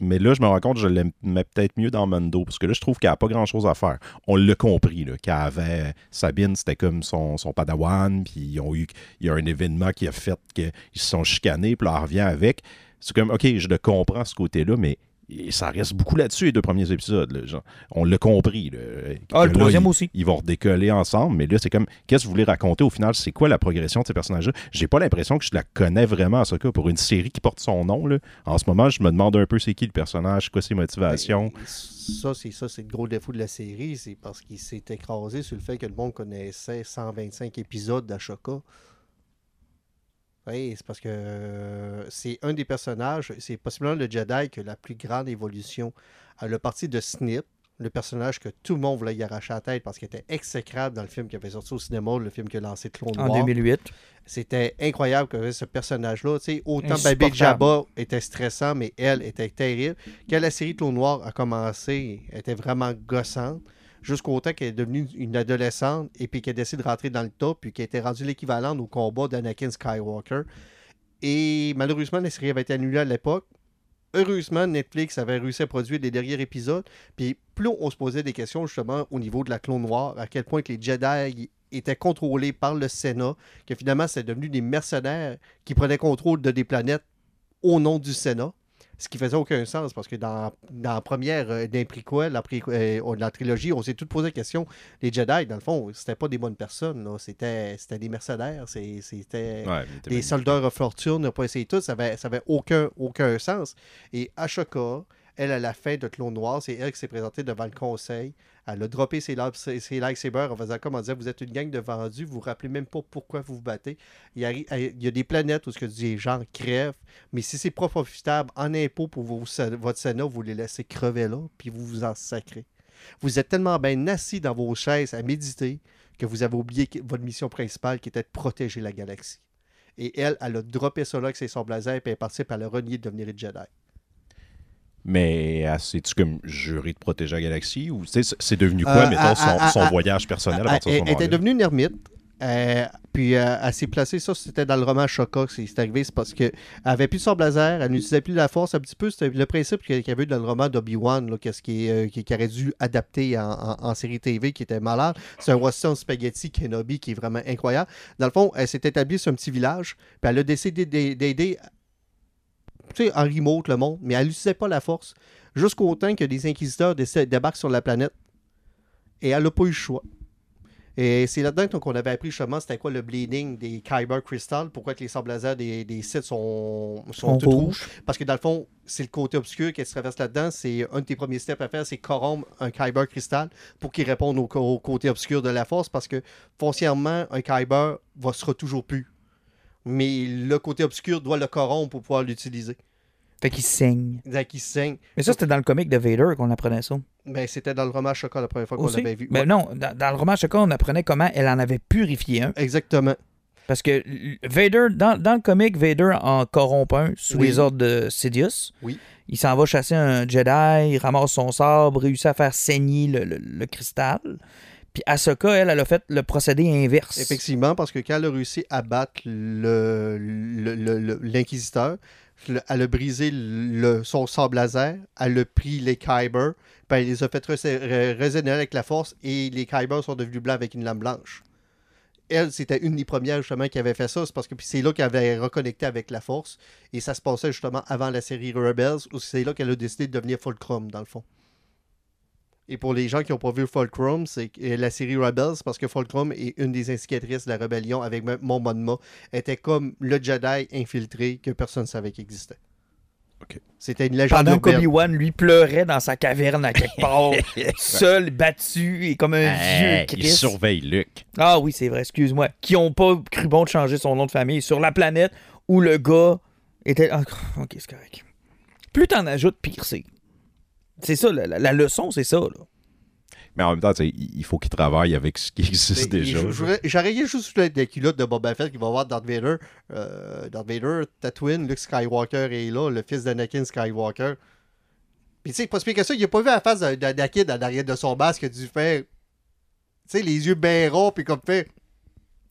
Mais là, je me rends compte je l'aimais peut-être mieux dans Mando, parce que là, je trouve qu'elle n'a pas grand-chose à faire. On l'a compris, là, qu'elle avait... Sabine, c'était comme son, son padawan, puis ils ont eu... il y a un événement qui a fait qu'ils se sont chicanés, puis là, elle revient avec. C'est comme, OK, je le comprends, ce côté-là, mais ça reste beaucoup là-dessus, les deux premiers épisodes. là, genre. on l'a compris. là, Ah, le là, troisième ils- aussi. Ils vont redécoller ensemble, mais là, c'est comme, qu'est-ce que vous voulez raconter au final? C'est quoi la progression de ces personnages-là? J'ai pas l'impression que je la connais vraiment, à ce cas, pour une série qui porte son nom. Là. En ce moment, je me demande un peu c'est qui le personnage, quoi ses motivations. Ben, ça, c'est ça, c'est le gros défaut de la série, c'est parce qu'il s'est écrasé sur le fait que le monde connaissait 125 épisodes d'Ashoka. Oui, c'est parce que euh, c'est un des personnages, c'est possiblement le Jedi qui a la plus grande évolution. Euh, le parti de Snip, le personnage que tout le monde voulait y arracher la tête parce qu'il était exécrable dans le film qui avait sorti au cinéma, le film qui a lancé Clone En Noir. 2008. C'était incroyable que ce personnage-là, autant. Baby Jabba était stressant, mais elle était terrible. Quand la série Clone Noir a commencé, elle était vraiment gossante, jusqu'au temps qu'elle est devenue une adolescente et puis qu'elle décide de rentrer dans le top, puis qu'elle était rendue l'équivalent au combat d'Anakin Skywalker. Et malheureusement, la série avait été annulée à l'époque. Heureusement, Netflix avait réussi à produire les derniers épisodes. Puis plus on se posait des questions justement au niveau de la clone noire, à quel point les Jedi étaient contrôlés par le Sénat, que finalement c'est devenu des mercenaires qui prenaient contrôle de des planètes au nom du Sénat. Ce qui faisait aucun sens parce que dans, dans la première, euh, d'un la, euh, la trilogie, on s'est tous posé la question. Les Jedi, dans le fond, c'était pas des bonnes personnes. C'était, c'était des mercenaires. C'était Ouais, des soldats of fortune, pas essayé tout, ça avait, ça avait aucun, aucun sens. Et Ashoka, elle, à la fin de Clone Noir, c'est elle qui s'est présentée devant le conseil. Elle a droppé ses, ses, ses lightsabers en faisant comme en disant Vous êtes une gang de vendus, vous vous rappelez même pas pourquoi vous vous battez. Il y a, des planètes où ce que des gens crèvent, mais si c'est pas profitable en impôts pour votre Sénat, vous les laissez crever là, puis vous vous en sacrez. Vous êtes tellement bien assis dans vos chaises à méditer que vous avez oublié votre mission principale qui était de protéger la galaxie. Et elle, elle a droppé là avec ses sabres laser, puis elle puis elle a renié de devenir Jedi. Mais c'est-tu comme juré de protéger la galaxie ou c'est- devenu quoi, Euh, mettons, à- son, à- son à- voyage personnel à Elle, partir de ce elle était devenue une ermite. euh, puis euh, elle s'est placée, ça c'était dans le roman que c'est arrivé, c'est parce qu'elle avait plus sable laser, elle n'utilisait plus la force un petit peu, c'était le principe qu'il y avait eu dans le roman d'Obi-Wan, qu'est-ce qui, euh, qui, qui aurait dû adapter en, en- en série TV, qui était malade. C'est un western spaghetti Kenobi qui est vraiment incroyable. Dans le fond, elle s'est établie sur un petit village, puis elle a décidé d'aider tu sais, en remote le monde, mais elle n'utilisait pas la force, jusqu'au temps que des inquisiteurs débarquent sur la planète. Et elle n'a pas eu le choix. Et c'est là-dedans qu'on avait appris justement c'était quoi le bleeding des Kyber Crystal, pourquoi que les sables laser des, des sites sont, sont On tout rouge. rouges. Parce que dans le fond, c'est le côté obscur qui se traverse là-dedans. C'est un de tes premiers steps à faire, c'est corrompre un Kyber Crystal pour qu'il réponde au, au côté obscur de la force. Parce que foncièrement, un Kyber va sera toujours plus. Mais le côté obscur doit le corrompre pour pouvoir l'utiliser. Fait qu'il saigne. Donc, il saigne. Mais ça, c'était dans le comic de Vader qu'on apprenait ça. Ben, c'était dans le roman Chocolat la première fois qu'on l'avait vu. Ouais. non, dans, dans le roman Shaka, on apprenait comment elle en avait purifié un. Exactement. Parce que Vader, dans, dans le comic, Vader en corrompt un sous Oui. les ordres de Sidious. Oui. Il s'en va chasser un Jedi, il ramasse son sabre, réussit à faire saigner le, le- le cristal. Puis Ahsoka, elle, elle a fait le procédé inverse. Effectivement, parce que quand elle a réussi à battre l'inquisiteur, le- elle a brisé son sable laser, elle a pris les Kyber, puis elle les a fait rés- ré- résonner avec la force et les Kyber sont devenus blancs avec une lame blanche. Elle, c'était une des premières justement qui avait fait ça, c'est parce que c'est là qu'elle avait reconnecté avec la force et ça se passait justement avant la série Rebels, où c'est là qu'elle a décidé de devenir Fulcrum dans le fond. Et pour les gens qui n'ont pas vu Fulcrum, c'est euh, la série Rebels, parce que Fulcrum est une des instigatrices de la rébellion avec Mon Mothma, était comme le Jedi infiltré que personne ne savait qu'il existait. C'était une légende Pendant qu'Obi-Wan, lui, pleurait dans sa caverne à quelque part, [LAUGHS] seul, battu et comme un Hey, vieux il surveille Luc. Ah oui, c'est vrai, excuse-moi. Qui ont pas cru bon de changer son nom de famille sur la planète où le gars était. Ah, ok, c'est correct. Plus t'en ajoutes, pire c'est. C'est ça, la, la- la leçon, c'est ça. Là. Mais en même temps, il faut qu'il travaille avec ce qui existe Mais déjà. J'aurais juste la, la culotte de Boba Fett qui va voir Darth Vader. Euh, Darth Vader, Tatooine, Luke Skywalker est là, le fils d'Anakin Skywalker. Puis tu sais, pas que ça, il a pas vu la face d'Anakin en arrière de son masque, il a dû faire. Tu sais, les yeux bien ronds, puis comme fait.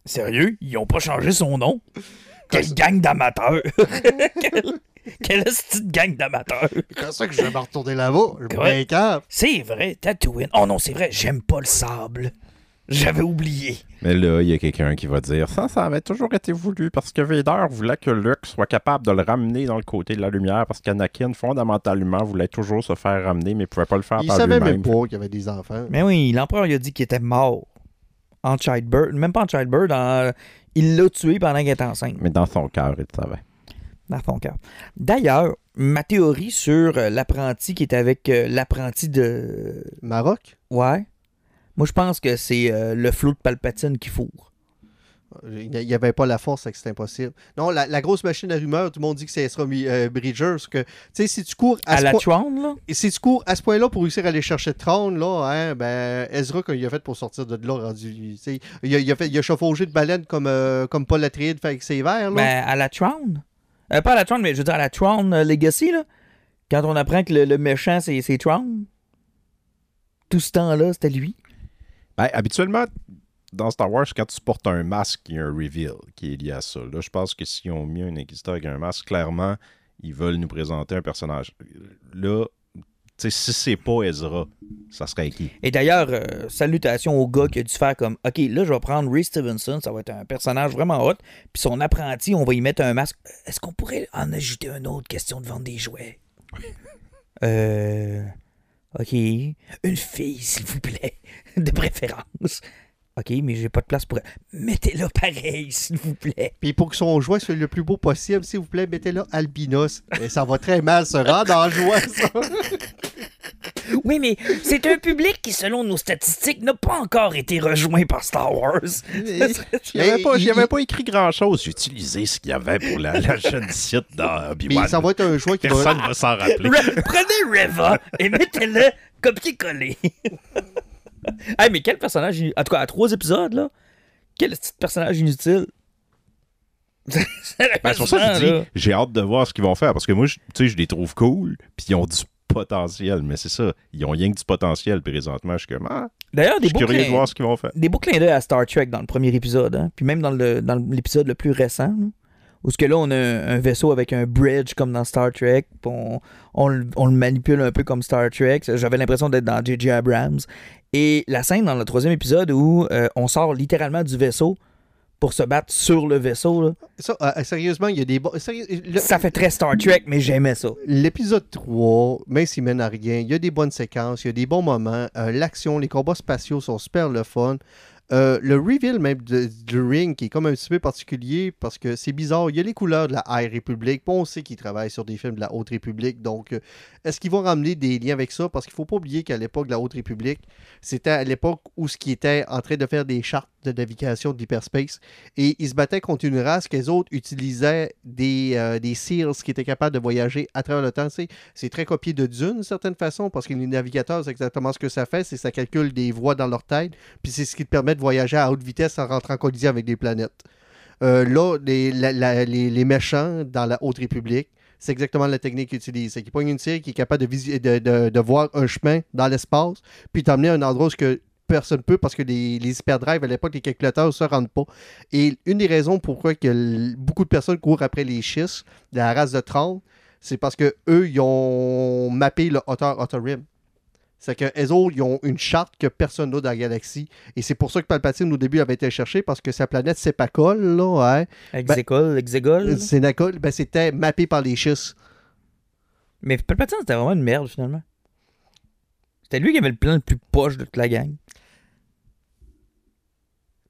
Sérieux, ils ont pas changé son nom? Quelle gang d'amateurs. [LAUGHS] Quelle, [LAUGHS] [LAUGHS] quelle petite gang d'amateurs. C'est comme ça que je vais me retourner là-bas. Ouais. C'est vrai, Tatooine. Oh non, c'est vrai, j'aime pas le sable. J'avais oublié. Mais là, il y a quelqu'un qui va dire ça, ça avait toujours été voulu parce que Vader voulait que Luke soit capable de le ramener dans le côté de la lumière parce qu'Anakin, fondamentalement, voulait toujours se faire ramener, mais il pouvait pas le faire Il par savait lui-même. même pas qu'il y avait des enfants. Mais oui, l'empereur il a dit qu'il était mort. En childbirth. Même pas en childbirth, en- il l'a tué pendant qu'elle était enceinte. Mais dans son cœur, il le savait. Dans son cœur. D'ailleurs, ma théorie sur euh, l'apprenti qui est avec euh, l'apprenti de. Maroc? Ouais. Moi, je pense que c'est euh, le flot de Palpatine qui fourre. Il n'y avait pas la force, c'est que c'est impossible. Non, la, la grosse machine à rumeurs, tout le monde dit que c'est Ezra euh, Bridger. parce que, tu sais, si tu cours à, la là? Et si tu cours à ce point-là pour réussir à aller chercher Tron, là, hein, ben, Ezra, qu'il a fait pour sortir de là, rendu. Il a, il a, fait, il a de baleine comme, euh, comme Paul Atreides fait avec ses verres. Là. Ben, à la Tron. Euh, pas la Tron, mais je veux dire la Tron euh, Legacy, là. Quand on apprend que le, méchant, c'est Tron. Tout ce temps-là, c'était lui. Ben, habituellement, dans Star Wars, quand tu portes un masque, il y a un reveal qui est lié à ça. Là, je pense que s'ils ont mis un inquisiteur avec un masque, clairement, ils veulent nous présenter un personnage. Là, si c'est pas Ezra, ça serait qui? Et d'ailleurs, euh, salutations au gars qui a dû faire comme OK, là, je vais prendre Ray Stevenson, ça va être un personnage vraiment hot. Puis son apprenti, on va y mettre un masque. Est-ce qu'on pourrait en ajouter un autre question de vendre des jouets? [LAUGHS] Euh. Ok. Une fille, s'il vous plaît. [LAUGHS] De préférence. Ok, mais j'ai pas de place pour. Mettez-la pareil, [LAUGHS] s'il vous plaît. Puis pour que son jouet soit le plus beau possible, s'il vous plaît, mettez-là albinos. Et ça va très mal se rendre en jouant, ça. [LAUGHS] Oui, mais c'est un public qui, selon nos statistiques, n'a pas encore été rejoint par Star Wars. J'y [LAUGHS] avais, pas, j'y avais pas écrit grand-chose. J'ai utilisé ce qu'il y avait pour la, la jeune site dans Puis Obi-Wan. ça va être un jouet qui va. Personne va s'en rappeler. Re- Prenez Reva et mettez-le copier-coller. Hey, mais quel personnage. En tout cas, à trois épisodes, là. Quel petit personnage inutile. [LAUGHS] Ben, c'est pour ça que je dis, j'ai hâte de voir ce qu'ils vont faire. Parce que moi, je- tu sais, je les trouve cool. Puis ils ont du potentiel. Mais c'est ça. Ils ont rien que du potentiel présentement. Je suis comme, ah, D'ailleurs, je des suis beaux, curieux de voir ce qu'ils vont faire. des beaux clins d'œil à Star Trek dans le premier épisode. Hein? Puis même dans le dans l'épisode le plus récent. Où ce que là, on a un, vaisseau avec un bridge comme dans Star Trek. on, on le- on le manipule un peu comme Star Trek. J'avais l'impression d'être dans J.J. Abrams. Et la scène dans le troisième épisode où euh, on sort littéralement du vaisseau pour se battre sur le vaisseau. là. Ça, euh, sérieusement, il y a des sérieux- le- Ça fait très Star Trek, mais j'aimais ça. L'épisode 3, même s'il mène à rien, il y a des bonnes séquences, il y a des bons moments. euh, L'action, les combats spatiaux sont super le fun. Euh, le reveal même de- du ring qui est comme un petit peu particulier parce que c'est bizarre. Il y a les couleurs de la High Republic. puis on sait qu'ils travaillent sur des films de la Haute République. Donc, est-ce qu'ils vont ramener des liens avec ça? Parce qu'il ne faut pas oublier qu'à l'époque de la Haute République, c'était à l'époque où ce qui était en train de faire des chartes de navigation de l'hyperspace. Et ils se battaient contre une race que les autres utilisaient des, euh, des SEALs qui étaient capables de voyager à travers le temps. C'est très copié de Dune, d'une certaine façon, parce que les navigateurs, c'est exactement ce que ça fait, c'est ça calcule des voies dans leur tête, puis c'est ce qui te permet de voyager à haute vitesse en rentrant en collision avec des planètes. Euh, là, les méchants dans la Haute République, c'est exactement la technique qu'ils utilisent. C'est qu'ils pognent une tire qui est capable de, voir un chemin dans l'espace, puis t'emmener à un endroit où ce que personne peut parce que les, les hyperdrives à l'époque, les calculateurs ne se rendent pas. Et une des raisons pourquoi beaucoup de personnes courent après les schistes de la race de 30, c'est parce que eux, ils ont mappé le hauteur Rim. C'est que autres, ils ont une charte que personne n'a dans la galaxie. Et c'est pour ça que Palpatine, au début, avait été cherché parce que sa planète Sepacol, là, hein, Exegol, Exegol. Sénacol, ben, c'était mappé par les schistes. Mais Palpatine, c'était vraiment une merde, finalement. C'était lui qui avait le plan le plus poche de toute la gang.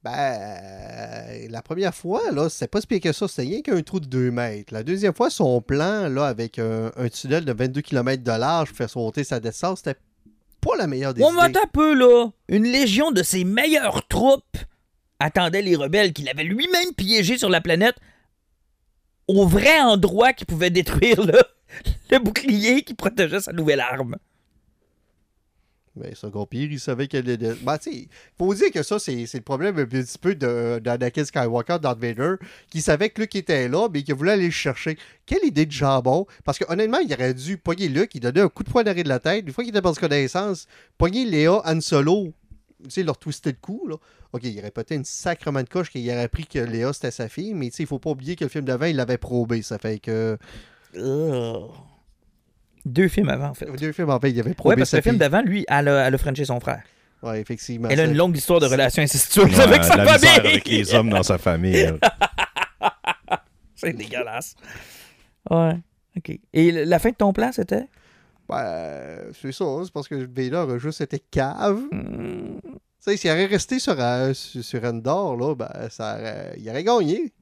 Ben, euh, la première fois, là, c'est pas si pire que ça. C'était rien qu'un trou de 2 mètres. La deuxième fois, son plan, là, avec un, un tunnel de 22 km de large pour faire sauter sa descente, c'était pas la meilleure des On idées. un peu, là. Une légion de ses meilleures troupes attendait les rebelles qu'il avait lui-même piégés sur la planète au vrai endroit qui pouvait détruire le, [LAUGHS] le bouclier qui protégeait sa nouvelle arme. Mais c'est encore pire, il savait qu'elle était. Ben, tu faut dire que ça, c'est le problème un petit peu de- d'Anakin Skywalker, Darth Vader, qui savait que Luke était là, mais qui voulait aller le chercher. Quelle idée de jambon! Parce que honnêtement, il aurait dû pogner Luke, il donnait un coup de poing d'arrêt de la tête, une fois qu'il était perdu connaissance, pogner Léa, Han Solo, tu sais, leur twister le cou, là. Ok, il aurait peut-être une sacrement de coche qu'il aurait appris que Léa c'était sa fille, mais tu sais, faut pas oublier que le film d'avant, il l'avait probé, ça fait que. Deux films avant, en fait. Deux films fait, il avait probé Ouais, parce que le film d'avant, lui, elle a, elle a frenché son frère. Ouais, effectivement. Elle a une longue histoire de relations incestueuses Ouais, avec sa la famille. avec les hommes dans sa famille. [LAUGHS] C'est dégueulasse. Ouais. OK. Et la fin de ton plan, c'était? Ben, c'est ça, c'est parce que Vader a juste été cave. Hmm. Tu sais, s'il aurait resté sur, euh, sur, sur Endor, là, ben, ça aurait- il aurait gagné.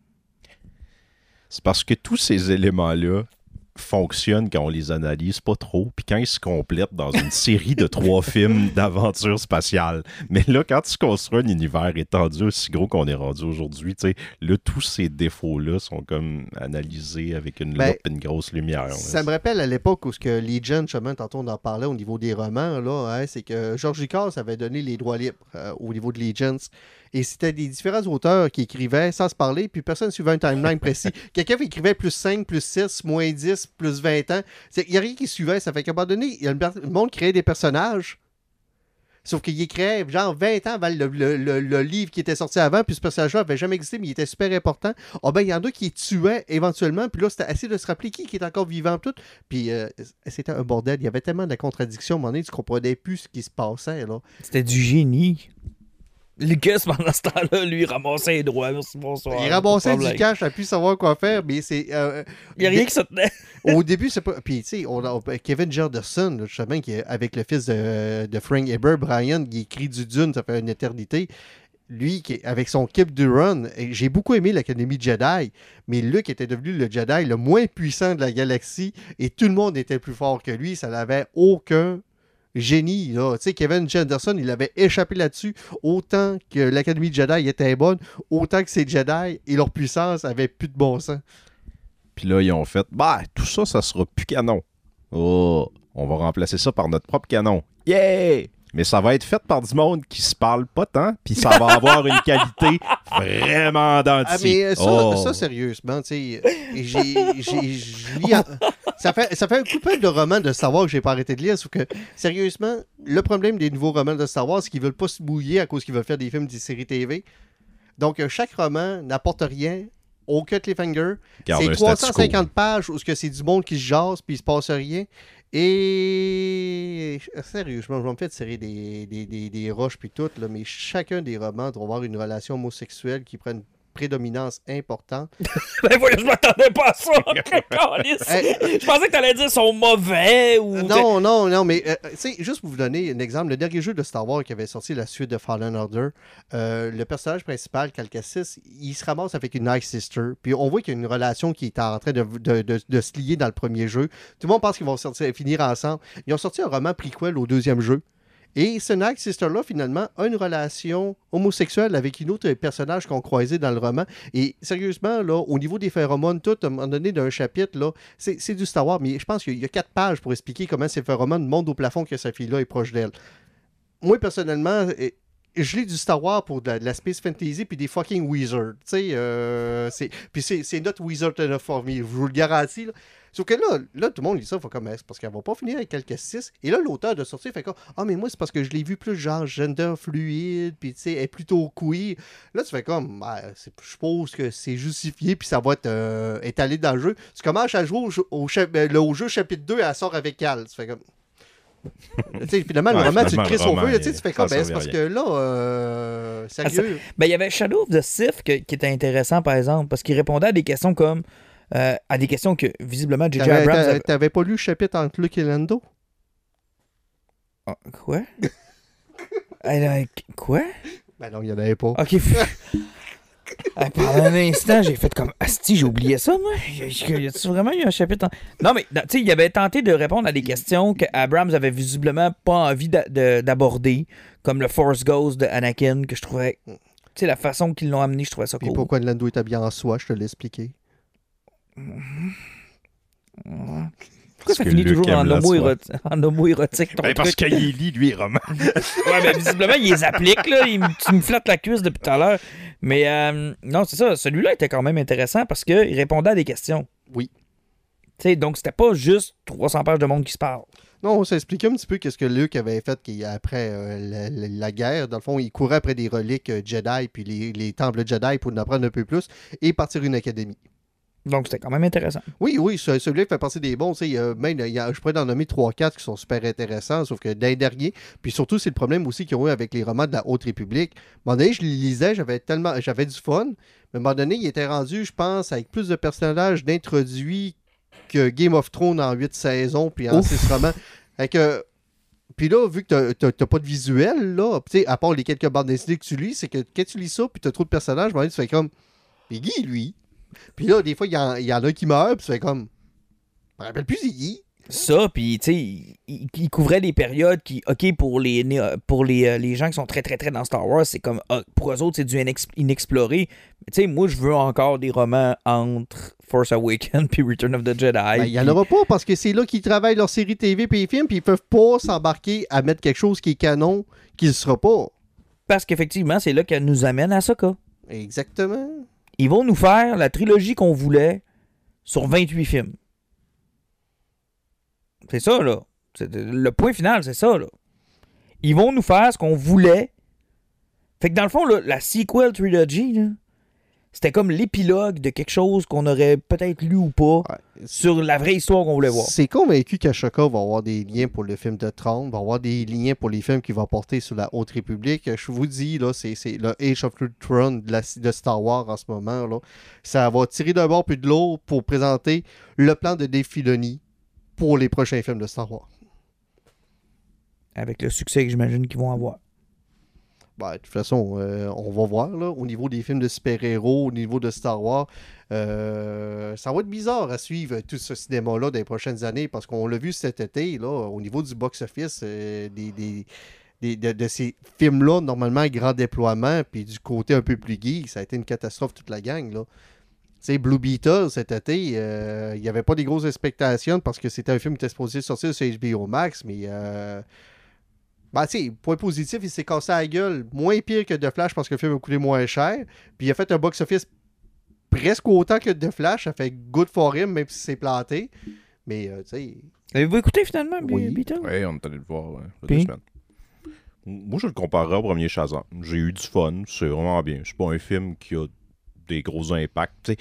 C'est parce que tous ces éléments-là fonctionnent quand on les analyse pas trop, puis quand ils se complètent dans une série de trois [LAUGHS] films d'aventure spatiale. Mais là, quand tu construis un univers étendu aussi gros qu'on est rendu aujourd'hui, tu sais, là, tous ces défauts-là sont comme analysés avec une Ben, loupe et une grosse lumière. là. Ça me rappelle à l'époque où ce que Legion, justement, tantôt on en parlait au niveau des romans, là, hein, c'est que George Lucas avait donné les droits libres euh, au niveau de Legions. Et c'était des différents auteurs qui écrivaient sans se parler, puis personne ne suivait un timeline précis. [LAUGHS] Quelqu'un écrivait plus 5, plus 6, moins 10, plus 20 ans. Il n'y a rien qui suivait. Ça fait qu'à un moment donné, le monde créait des personnages. Sauf qu'il créait genre 20 ans avant le, le- le- le livre qui était sorti avant, puis ce personnage-là n'avait jamais existé, mais il était super important. Ah ben, il y en a qui tuaient éventuellement, puis là, c'était assez de se rappeler qui, qui est encore vivant, tout. Puis euh, c'était un bordel. Il y avait tellement de contradictions, à un moment donné, tu comprenais plus ce qui se passait, là. C'était du génie. Lucas, pendant ce temps-là, lui, ramassait les droits. Merci, bonsoir. Il ramassait du cash, a pu savoir quoi faire, mais c'est. euh, Il n'y a rien qui se tenait. [LAUGHS] Au [LAUGHS] début, c'est pas. Puis, tu sais, on Kevin Jordanson, là, justement, qui est avec le fils de, de Frank Eber, Brian, qui écrit du Dune, ça fait une éternité. Lui, qui avec son Kip Duran, j'ai beaucoup aimé l'Académie Jedi, mais Luke était devenu le Jedi le moins puissant de la galaxie et tout le monde était plus fort que lui. Ça n'avait aucun génie. là. Tu sais, Kevin Jenderson, il avait échappé là-dessus. Autant que l'Académie Jedi était bonne, autant que ses Jedi et leur puissance avaient plus de bon sens. Puis là, ils ont fait, bah, tout ça, ça sera plus canon. Oh, on va remplacer ça par notre propre canon. Yeah! Mais ça va être fait par du monde qui se parle pas tant, puis ça va avoir une qualité vraiment Ah, dentier. mais ça, Oh. ça, sérieusement, tu sais, j'ai, ça, fait, ça fait un couplet de romans de Star Wars que j'ai pas arrêté de lire, sauf que, sérieusement, le problème des nouveaux romans de Star Wars, c'est qu'ils veulent pas se mouiller à cause qu'ils veulent faire des films, des séries TV. Donc, euh, chaque roman n'apporte rien, aucun cliffhanger. C'est un statu quo. 350 pages où ce que c'est du monde qui se jase puis il se passe rien. Et sérieusement, je vais me faire tirer des, des, des, des roches puis tout, là, mais chacun des romans doit avoir une relation homosexuelle qui prend une prédominance importante. [LAUGHS] Ben voyons, je m'attendais pas à ça. [LAUGHS] [LAUGHS] Je pensais que t'allais dire qu'ils sont mauvais ou. Non, non, non, mais euh, tu sais, juste pour vous donner un exemple, le dernier jeu de Star Wars qui avait sorti la suite de Fallen Order, euh, le personnage principal, Cal Kestis, il se ramasse avec une Night Sister, puis on voit qu'il y a une relation qui est en train de, de- de- de se lier dans le premier jeu. Tout le monde pense qu'ils vont sortir, finir ensemble. Ils ont sorti un roman prequel au deuxième jeu. Et ce Night Sister-là, finalement, a une relation homosexuelle avec une autre personnage qu'on croisait dans le roman. Et sérieusement, là, au niveau des phéromones, tout, à un moment donné, d'un chapitre, là, c'est du Star Wars, mais je pense qu'il y a quatre pages pour expliquer comment ces phéromones montent au plafond que sa fille-là est proche d'elle. Moi, personnellement, eh, je lis du Star Wars pour de la, Space Fantasy puis des fucking Wizards. Euh, c'est- puis c'est notre Wizard enough for me, je vous le garantis. Sauf que là, là, tout le monde lit ça, il faut comme, c'est parce qu'elle va pas finir avec quelques six. Et là, l'auteur de sortir fait comme, ah, mais moi, c'est parce que je l'ai vu plus genre gender fluide, puis tu sais, elle est plutôt queer. Là, tu fais comme, Ben, je suppose que c'est justifié, puis ça va être euh, étalé dans le jeu. Tu commences à jouer au, jeu- au, jeu chapitre 2, elle sort avec Cal. Tu fais comme. [LAUGHS] tu sais, finalement, le Ouais, roman, tu le crées roman, feu, tu sais, tu fais comme, ben, c'est parce rien. que là, euh, sérieux. Ben, il y avait Shadow of the Sith que- qui était intéressant, par exemple, parce qu'il répondait à des questions comme. Euh, à des questions que, visiblement, J.J. Abrams. avait- T'avais pas lu le chapitre entre Luke et Lando? Ah, Quoi? [LAUGHS] Quoi? Ben non, il y en avait pas. Ok. [LAUGHS] Pendant un instant, j'ai fait comme Asti, j'ai oublié ça, moi. Y a-tu vraiment eu un chapitre en- Non, mais tu sais, il avait tenté de répondre à des questions que Abrams avait visiblement pas envie d'a- de- d'aborder, comme le Force Ghost de Anakin, que je trouvais. Tu sais, la façon qu'ils l'ont amené, je trouvais ça cool. pourquoi Lando est habillé en soie, je te l'ai expliqué. Pourquoi ça finit toujours en homo, homo-érotique, ton Ben, parce qu'il lit, lui, roman. [LAUGHS] Ouais, mais visiblement, il les applique, là. Il, me- tu me flattes la cuisse depuis tout à l'heure. Mais euh, non, c'est ça. Celui-là était quand même intéressant parce qu'il répondait à des questions. Oui. Tu sais, donc c'était pas juste 300 pages de monde qui se parle. Non, ça expliquait un petit peu qu'est-ce que Luke avait fait après euh, la, la- la guerre. Dans le fond, il courait après des reliques euh, Jedi, puis les, les temples Jedi pour en apprendre un peu plus, et partir une académie. Donc c'était quand même intéressant. Oui, oui, ce- celui-là fait partie des bons. tu sais, il y a même, il y a- je pourrais en nommer 3-4 qui sont super intéressants, sauf que d'un dernier. Puis surtout, c'est le problème aussi qu'ils ont eu avec les romans de la Haute République. À un moment donné, je les lisais, j'avais tellement j'avais du fun. Mais à un moment donné, il était rendu, je pense, avec plus de personnages d'introduits que Game of Thrones en 8 saisons, puis en Ouf. 6 romans. Fait que. Puis là, vu que t'as- pas de visuel, là, à part les quelques bandes dessinées que tu lis, c'est que quand tu lis ça, puis t'as trop de personnages, à un moment donné, tu fais comme. Mais Guy, lui. Puis là, des fois, il y, en- il y en a un qui meurt, puis fais comme. Je me rappelle plus, c'est Guy. Ça, puis tu sais, il, il couvrait des périodes qui, ok, pour les pour les, euh, les gens qui sont très très très dans Star Wars, c'est comme ah, pour eux autres c'est du inex- inexploré. Mais tu sais, moi je veux encore des romans entre Force Awakens [LAUGHS] puis Return of the Jedi. Ben, il n'y en puis- aura pas parce que c'est là qu'ils travaillent leur série TV et les films, puis ils peuvent pas s'embarquer à mettre quelque chose qui est canon, qui ne sera pas. Parce qu'effectivement, c'est là qu'elle nous amène à Ahsoka. Exactement. Ils vont nous faire la trilogie qu'on voulait sur 28 films. C'est ça, là. Le point final, c'est ça, là. Ils vont nous faire ce qu'on voulait. Fait que dans le fond, la sequel trilogy, C'était comme l'épilogue de quelque chose qu'on aurait peut-être lu ou pas Ouais. sur la vraie histoire qu'on voulait voir. C'est convaincu qu'Ashoka va avoir des liens pour le film de Tron, va avoir des liens pour les films qu'il va porter sur la Haute République. Je vous dis, là, c'est le Age of Ultron de, la- de Star Wars en ce moment. Là. Ça va tirer d'un bord puis de l'autre pour présenter le plan de Dave Filoni pour les prochains films de Star Wars. Avec le succès que j'imagine qu'ils vont avoir. Ben, de toute façon, euh, on va voir là, au niveau des films de super-héros, au niveau de Star Wars. euh, ça va être bizarre à suivre tout ce cinéma-là les prochaines années parce qu'on l'a vu cet été, là, au niveau du box-office, euh, des, des- des- de, ces films-là, normalement, grand déploiement, puis du côté un peu plus geek, ça a été une catastrophe toute la gang. Là. Tu sais, Blue Beetle, cet été, il n'y avait pas des grosses expectations parce que c'était un film qui était supposé sortir sur HBO Max, mais ben, tu sais, point positif, il s'est cassé la gueule. Moins pire que The Flash parce que le film a coûté moins cher. Puis il a fait un box-office presque autant que The Flash. Ça fait good for him, même si c'est planté. Mais, euh, tu sais, Avez-vous écouté finalement, Oui. Beatle? Ouais, on est allé le voir ouais, il y a Puis? deux semaines. Moi, je le comparerais au premier Shazam. J'ai eu du fun, c'est vraiment bien. C'est pas un film qui a des gros impacts.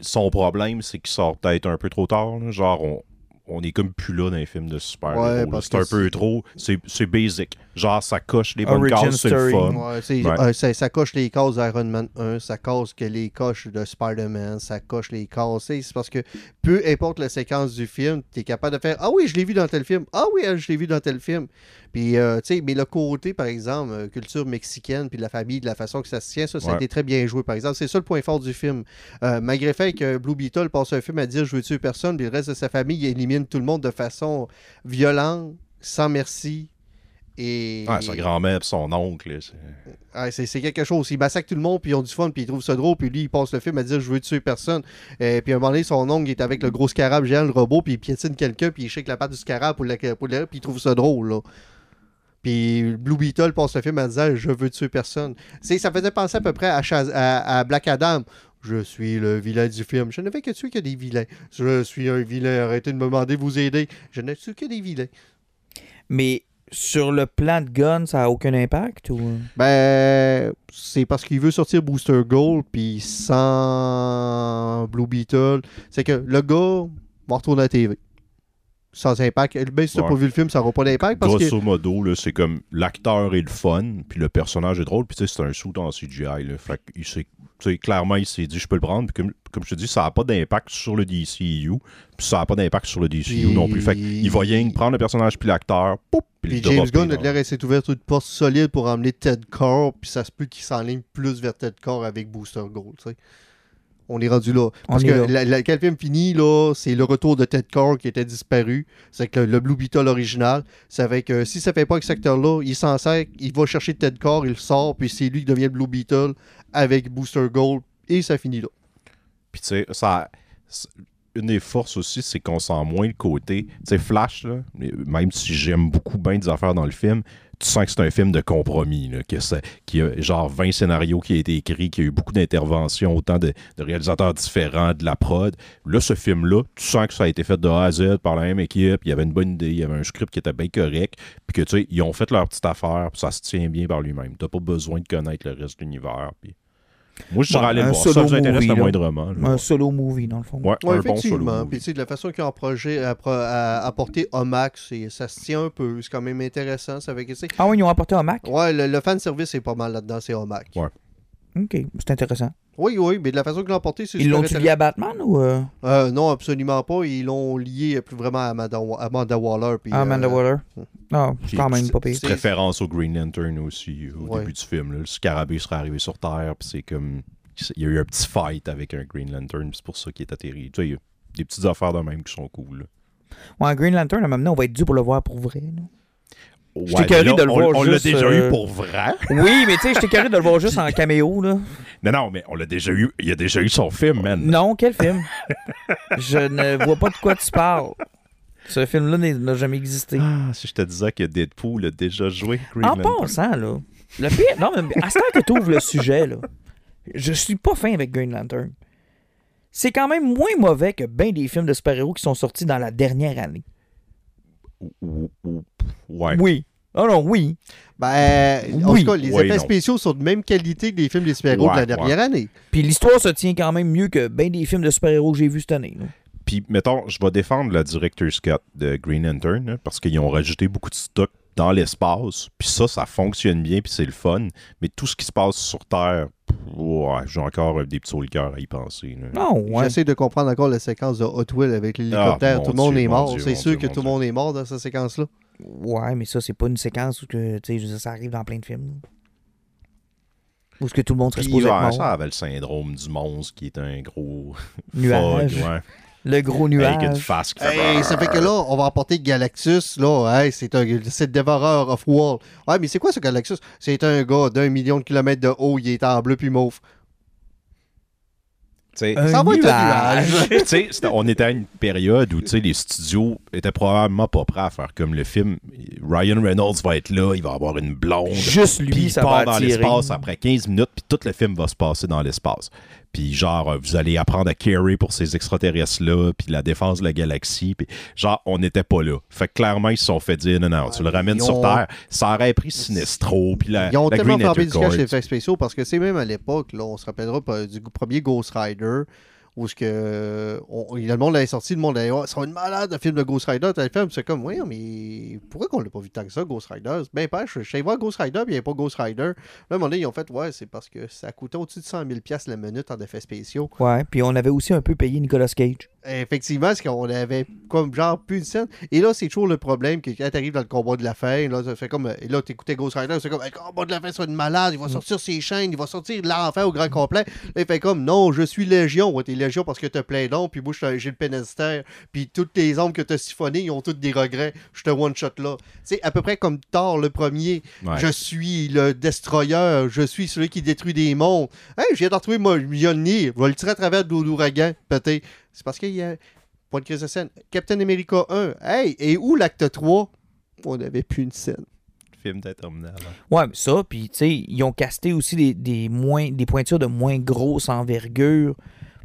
Son problème, c'est qu'il sort peut-être un peu trop tard. là. Genre, on, on est comme plus là dans les films de super Ouais, parce C'est un peu trop. C'est basic. Genre, ça coche les bonnes Origin cases, c'est le fun. ouais, euh, ça, coche les cases d'Iron Man 1, ça coche que les coches de Spider-Man, ça coche les cases. C'est parce que peu importe la séquence du film, tu es capable de faire Ah oui, je l'ai vu dans tel film. Ah oui, je l'ai vu dans tel film. Puis, euh, tu sais, mais le côté, par exemple, euh, culture mexicaine, puis de la famille, de la façon que ça se tient, ça, ça a Ouais. été très bien joué, par exemple. C'est ça le point fort du film. Euh, malgré le fait que Blue Beetle passe un film à dire Je veux tuer personne, puis le reste de sa famille, il élimine tout le monde de façon violente, sans merci. Et... Ouais, sa grand-mère et son oncle. là, c'est- Ah, quelque chose. Il massacre tout le monde, puis ils ont du fun, puis ils trouvent ça drôle, puis lui, il passe le film à dire Je veux tuer personne. Euh, puis à un moment donné, son oncle il est avec le gros scarab géant, le robot, puis il piétine quelqu'un, puis il shake la patte du scarab pour le, pour puis il trouve ça drôle. Là. Puis Blue Beetle passe le film à dire Je veux tuer personne. C'est- Ça faisait penser à peu près à, Shaz- à- à Black Adam. Je suis le vilain du film. Je ne fais que tuer que des vilains. Je suis un vilain. Arrêtez de me demander de vous aider. Je ne tue que des vilains. Mais sur le plan de gun, ça a aucun impact ou? Ben, c'est parce qu'il veut sortir Booster Gold, puis sans Blue Beetle. C'est que le gars va retourner à la TV. Sans impact. Ben, si Ouais. pas vu le film, ça n'aura pas d'impact parce que. Grosso modo, là, c'est comme l'acteur est le fun, puis le personnage est drôle, puis c'est un sou en CGI. Là, fait s'est- sais, clairement, il s'est dit, je peux le prendre, puis comme, comme je te dis, ça n'a pas d'impact sur le DCU, puis ça n'a pas d'impact sur le DCU Puis- non plus. Fait qu'il va rien que prendre le personnage, puis l'acteur, puis Puis James Gunn a dans- l'air à s'être ouvert une porte solide pour emmener Ted Core, puis ça se peut qu'il s'enligne plus vers Ted Core avec Booster Gold, tu sais. On est rendu là. Parce On que là. la- la- quand le film finit, là, c'est le retour de Ted Core qui était disparu. C'est que le, le Blue Beetle original. C'est avec que si ça fait pas avec cet acteur-là, il s'en sert, il va chercher Ted Core, il le sort, puis c'est lui qui devient le Blue Beetle avec Booster Gold, et ça finit là. Puis tu sais, ça. Une des forces aussi, c'est qu'on sent moins le côté. Tu sais, Flash, là, même si j'aime beaucoup bien des affaires dans le film, tu sens que c'est un film de compromis, là, que qu'il y a genre 20 scénarios qui ont été écrits, qu'il y a eu beaucoup d'interventions, autant de, de réalisateurs différents, de la prod. Là, ce film-là, tu sens que ça a été fait de A à Z par la même équipe, il y avait une bonne idée, il y avait un script qui était bien correct, puis que tu sais, ils ont fait leur petite affaire, puis ça se tient bien par lui-même. T'as pas besoin de connaître le reste de l'univers. Puis... Moi, je aller le un voir. Ça vous intéresse le moindrement. là. Un solo movie, dans le fond. Ouais, Ouais, un bon effectivement. movie. Puis tu sais, de la façon qu'ils ont projet à, à- apporté Omax, c'est- ça se tient un peu. C'est quand même intéressant. Ça fait que, Ah oui, ils ont apporté un Mac? Ouais, le, le fan service est pas mal là-dedans, c'est Omac. Ouais. Ok, c'est intéressant. Oui, oui, mais de la façon qu'ils l'ont porté, c'est Ils l'ont-tu lié à Batman ou. euh, Euh, non, absolument pas. Ils l'ont lié plus vraiment à Amanda, Wa- Amanda Waller. puis, Ah, Amanda euh, Waller? Non, c'est Puis quand même c'est- pas pire. Petite référence au Green Lantern aussi euh, au Ouais. début du film. là. Le scarabée serait arrivé sur Terre, puis c'est comme. Il y a eu un petit fight avec un Green Lantern, puis c'est pour ça qu'il est atterri. Tu sais, il y a des petites affaires de même qui sont cool. là. Ouais, Green Lantern, maintenant, on va être dû pour le voir pour vrai. là. Ouais, de le on- voir On l'a juste, déjà euh, eu pour vrai. [LAUGHS] Oui, mais tu sais, j'étais carré de le voir juste en caméo, là. Non, non, mais on l'a déjà eu. Il a déjà eu son film, man. Non, quel film? Je ne vois pas de quoi tu parles. Ce film-là n'a jamais existé. Ah, si je te disais que Deadpool a déjà joué Green En Lantern. passant, là, le pire. Non, mais à ce temps que tu ouvres le sujet, là, je suis pas fin avec Green Lantern. C'est quand même moins mauvais que bien des films de super-héros qui sont sortis dans la dernière année. Ou- ou- ou- Ouais. Oui. Oh non, oui. Ben, en Oui. tout cas, les Oui, effets non. spéciaux sont de même qualité que les films des super-héros de la Ouais, dernière année. Puis l'histoire se tient quand même mieux que bien des films de super-héros que j'ai vus cette année. là. Puis, mettons, je vais défendre le director's cut de Green Lantern là, parce qu'ils ont rajouté beaucoup de stock dans l'espace. Puis ça, ça fonctionne bien, puis c'est le fun. Mais tout ce qui se passe sur Terre, ouais, j'ai encore des petits cœur à y penser. Non, ouais. J'essaie de comprendre encore la séquence de Hot Wheels avec l'hélicoptère. Ah, tout le monde Dieu, est mort. C'est sûr Dieu, que tout le monde est mort dans cette séquence-là. Ouais, mais ça, c'est pas une séquence où que, ça arrive dans plein de films. Où est-ce que tout le monde serait Puis, supposé ouais, ça avait le syndrome du monstre qui est un gros [LAUGHS] Nuage. fog, ouais, Le gros nuage. Hey, ça fait que là, on va emporter Galactus. Là, hey, c'est un c'est le dévoreur of world. Ouais, mais c'est quoi ce Galactus? C'est un gars d'un million de kilomètres de haut. Il est en bleu puis mauve. Tu sais, Un Ça va être un nuage. [LAUGHS] on était à une période où tu sais, les studios étaient probablement pas prêts à faire comme le film. Ryan Reynolds va être là, il va avoir une blonde. Juste lui, il ça part va dans l'espace après 15 minutes, puis tout le film va se passer dans l'espace. Puis genre, euh, vous allez apprendre à carry pour ces extraterrestres-là, puis la défense de la galaxie. Puis genre, on n'était pas là. Fait que clairement, ils se sont fait dire, non, non, tu le ramènes sur Terre. Ça aurait pris Sinestro, puis la, Ils ont la tellement Green frappé du cash les effets spéciaux parce que c'est même à l'époque, là, on se rappellera pas du premier Ghost Rider où ce que on- le monde l'avait sorti, le monde avait dit oh, ça va malade le film de Ghost Rider, t'as le film, c'est comme oui, mais pourquoi qu'on l'a pas vu tant que ça, Ghost Rider? Bien pas, je suis allé voir Ghost Rider, puis il n'y avait pas Ghost Rider. Là, à un moment donné, ils ont fait ouais, c'est parce que ça coûtait au-dessus de 100 000 la minute en effets spéciaux. Ouais, puis on avait aussi un peu payé Nicolas Cage. Effectivement, parce qu'on avait comme genre plus de scène. Et là, c'est toujours le problème que quand t'arrives dans le combat de la fin, là, ça fait comme. Et là, t'écoutais Ghost Rider, c'est comme le combat de la fin, c'est une malade, il va sortir ses chaînes, il va sortir de l'enfer au grand complet. Là, il fait comme non, je suis Légion. Ouais, t'es Légion parce que t'as plein d'ombres, puis moi, j'ai le pénestère, puis toutes tes ombres que t'as siphonnées, ils ont toutes des regrets. Je te one-shot là. C'est à peu près comme Thor le premier. Ouais. Je suis le destroyer, je suis celui qui détruit des mondes. Hey, je viens d'en retrouver mon Mjolnir, je vais le tirer à travers de l'ouragan, peut-être. C'est parce qu'il y a. Pas de crise de scène. Captain America 1. Hey, et où l'acte 3 On n'avait plus une scène. film interminable. Ouais, mais ça, puis tu sais, ils ont casté aussi des, des, moins, des pointures de moins grosse envergure.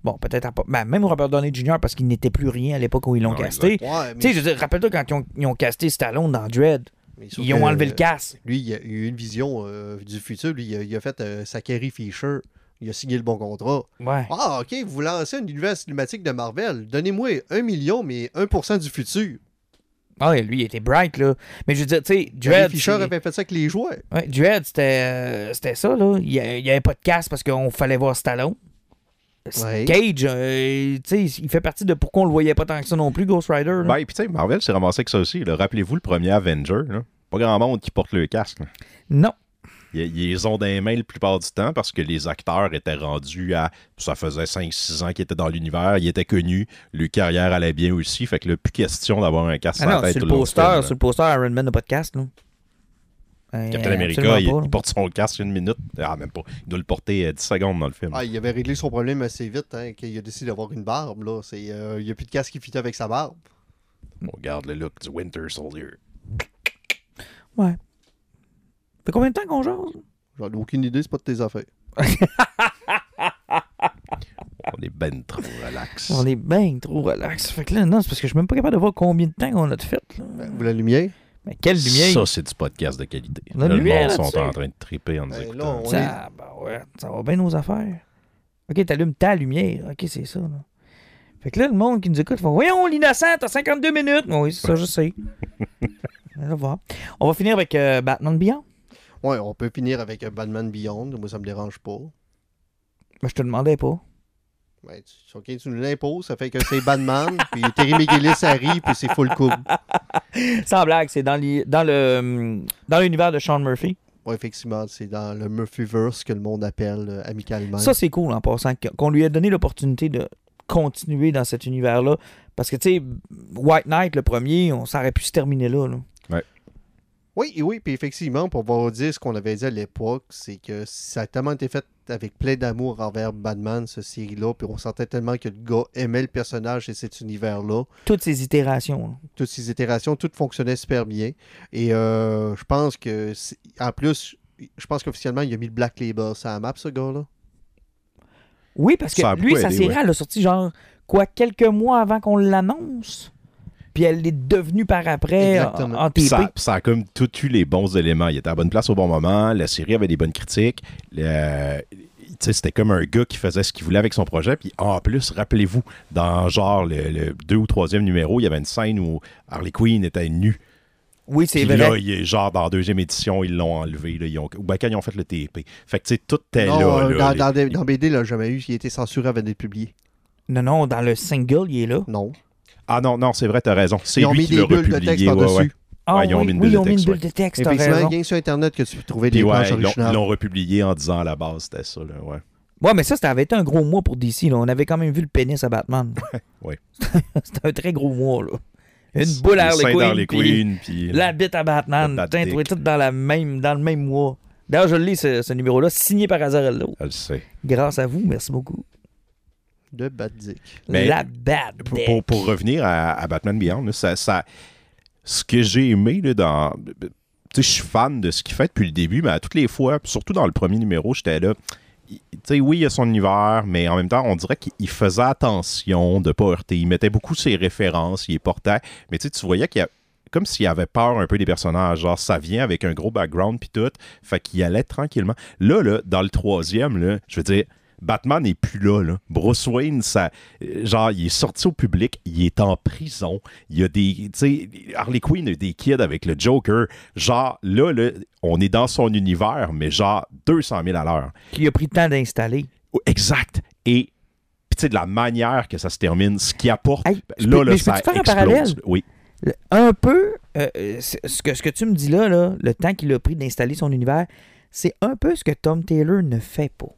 Bon, peut-être ben, même Robert Downey Jr. parce qu'il n'était plus rien à l'époque où ils l'ont Ouais, casté. Ouais, Tu sais, je veux dire, rappelle-toi quand ils ont, ils ont casté Stallone dans Dread. mais Ils ont enlevé le casque. Lui, il a eu une vision euh, du futur. Lui, il a, il a fait euh, sa Carrie Fisher. Il a signé le bon contrat. Ouais. Ah, ok, vous lancez un univers cinématique de Marvel. Donnez-moi un million, mais 1% du futur. Ah ouais, lui, il était bright, là. Mais je veux dire, tu sais, Dread. Fisher avait fait ça avec les jouets. Ouais, Dread, c'était euh, c'était ça, là. Il y a- il y avait pas de casque parce qu'on fallait voir Stallone. Ouais. Cage, euh, tu sais, il fait partie de pourquoi on le voyait pas tant que ça non plus, Ghost Rider. là. Ben, puis tu sais, Marvel s'est ramassé avec ça aussi. Rappelez-vous le premier Avenger. là. Pas grand monde qui porte le casque. là. Non. Ils, ont les mains la plupart du temps parce que les acteurs étaient rendus à. Ça faisait 5-6 ans qu'ils étaient dans l'univers, ils étaient connus, leur carrière allait bien aussi. Fait que là, plus question d'avoir un casque Ah sur la non, tête. sur le poster, sur le poster, Iron Man n'a pas de casque, là. Euh, Captain America, absolument il, pas, là. il porte son casque une minute. Ah, même pas. Il doit le porter euh, 10 secondes dans le film. Ah, il avait réglé son problème assez vite, hein, qu'il a décidé d'avoir une barbe. Là. C'est, euh, il n'y a plus de casque qui fit avec sa barbe. On regarde le look du Winter Soldier. Ouais. Fait combien de temps qu'on jase? J'en ai aucune idée, c'est pas de tes affaires. [LAUGHS] On est ben trop relax. On est bien trop relax. Fait que là, non, c'est parce que je suis même pas capable de voir combien de temps on a de fait. Là. Ben, vous la lumière? Mais quelle lumière! Ça, c'est du podcast de qualité. La Là, le monde là, sont en train de triper en nous Ben, écoutant. là, ça, ben ouais, ça va bien nos affaires. Ok, t'allumes ta lumière. Ok, c'est ça. Là. Fait que là, le monde qui nous écoute, fait Voyons, l'innocent, t'as 52 minutes. Oui, c'est ça, je sais. [LAUGHS] On va voir. On va finir avec euh, Batman Beyond. Ouais, on peut finir avec Batman Beyond. Moi, ça me dérange pas. Ben, je te demandais pas. Ben, tu, ok, tu nous l'imposes, ça fait que c'est Batman, [LAUGHS] puis Terry McGillis arrive, puis c'est full cool. [LAUGHS] Sans blague, c'est dans, dans le dans l'univers de Sean Murphy. Ouais, effectivement, c'est dans le Murphyverse que le monde appelle euh, amicalement. Ça, c'est cool en passant, qu- qu'on lui ait donné l'opportunité de continuer dans cet univers-là. Parce que, tu sais, White Knight, le premier, on s'aurait pu se terminer là. là. Oui, et oui, puis effectivement, pour vous dire ce qu'on avait dit à l'époque, c'est que ça a tellement été fait avec plein d'amour envers Batman, cette série-là, puis on sentait tellement que le gars aimait le personnage et cet univers-là. Toutes ces itérations. là. Toutes ces itérations, tout fonctionnait super bien. Et euh, je pense que, c'est- en plus, je pense qu'officiellement, il a mis le Black Label sur la map, ce gars-là. Oui, parce que Ça lui, sa série, ouais. elle a sorti genre, quoi, quelques mois avant qu'on l'annonce? Puis elle est devenue par après en, Exactement. en Puis TP. ça, ça a comme tout eu les bons éléments. Il était à la bonne place au bon moment. La série avait des bonnes critiques. Le- tu sais, c'était comme un gars qui faisait ce qu'il voulait avec son projet. Puis en plus, rappelez-vous, dans genre le, le deux ou troisième numéro, il y avait une scène où Harley Quinn était nue. Oui, c'est Puis vrai. là, il est- genre dans la deuxième édition, ils l'ont enlevé. Là, ils ont, ou ben, quand ils ont fait le TP. Fait que tu sais, tout était Non, là. euh, là, dans, les- dans, dans BD, il n'a jamais eu. Il a été censuré avant d'être publié. Non, non, dans le single, il est là. Non. Ah non, non, c'est vrai, t'as raison. C'est Ils ont lui mis qui des l'a bulles de republié. texte ouais, par-dessus. ouais. Ah Ouais, ils ont oui, mis une oui, bulle ils de ont mis une texte, bulle ouais. de texte, Effectivement, raison. rien que sur Internet que tu peux trouver des ouais, planches ils l'ont- ils originales. l'ont republié en disant à la base, c'était ça. Là, ouais. Ouais, mais ça, ça avait été un gros mois pour DC. Là. On avait quand même vu le pénis à Batman. [LAUGHS] Ouais. [LAUGHS] C'était un très gros mois. Là. Une boule à Harley Quinn, puis puis la bite à Batman. Dick. tout tout dans, la même, dans le même mois. D'ailleurs, je le lis, ce, ce numéro-là, signé par Azarello. elle le sait. Grâce à vous, merci beaucoup. De Bad Dick. Mais la Bat Pour, Dick. pour- pour revenir à, à Batman Beyond, là, ça, ça- ce que j'ai aimé là, dans. Tu sais, je suis fan de ce qu'il fait depuis le début, mais à toutes les fois, surtout dans le premier numéro, j'étais là. il- Tu sais, oui, il y a son univers, mais en même temps, on dirait qu'il il faisait attention de pas heurter. Il mettait beaucoup ses références, il les portait. Mais tu sais, tu voyais qu'il y a comme s'il avait peur un peu des personnages. Genre, ça vient avec un gros background puis tout. Fait qu'il allait tranquillement. Là, là, dans le troisième, là, je veux dire, Batman n'est plus là, là. Bruce Wayne, ça, euh, genre, il est sorti au public, il est en prison. Il y a des, tu sais, Harley Quinn a des kids avec le Joker. Genre, là, là, on est dans son univers, mais genre 200 000 à l'heure. Qui a pris le temps d'installer. Oh, Exact. Et, puis tu sais, de la manière que ça se termine, ce qui apporte, Hey, je là, là, ça un parallèle? Oui. Le- Un peu, euh, ce, que, ce que tu me dis là, là le temps qu'il a pris d'installer son univers, c'est un peu ce que Tom Taylor ne fait pas.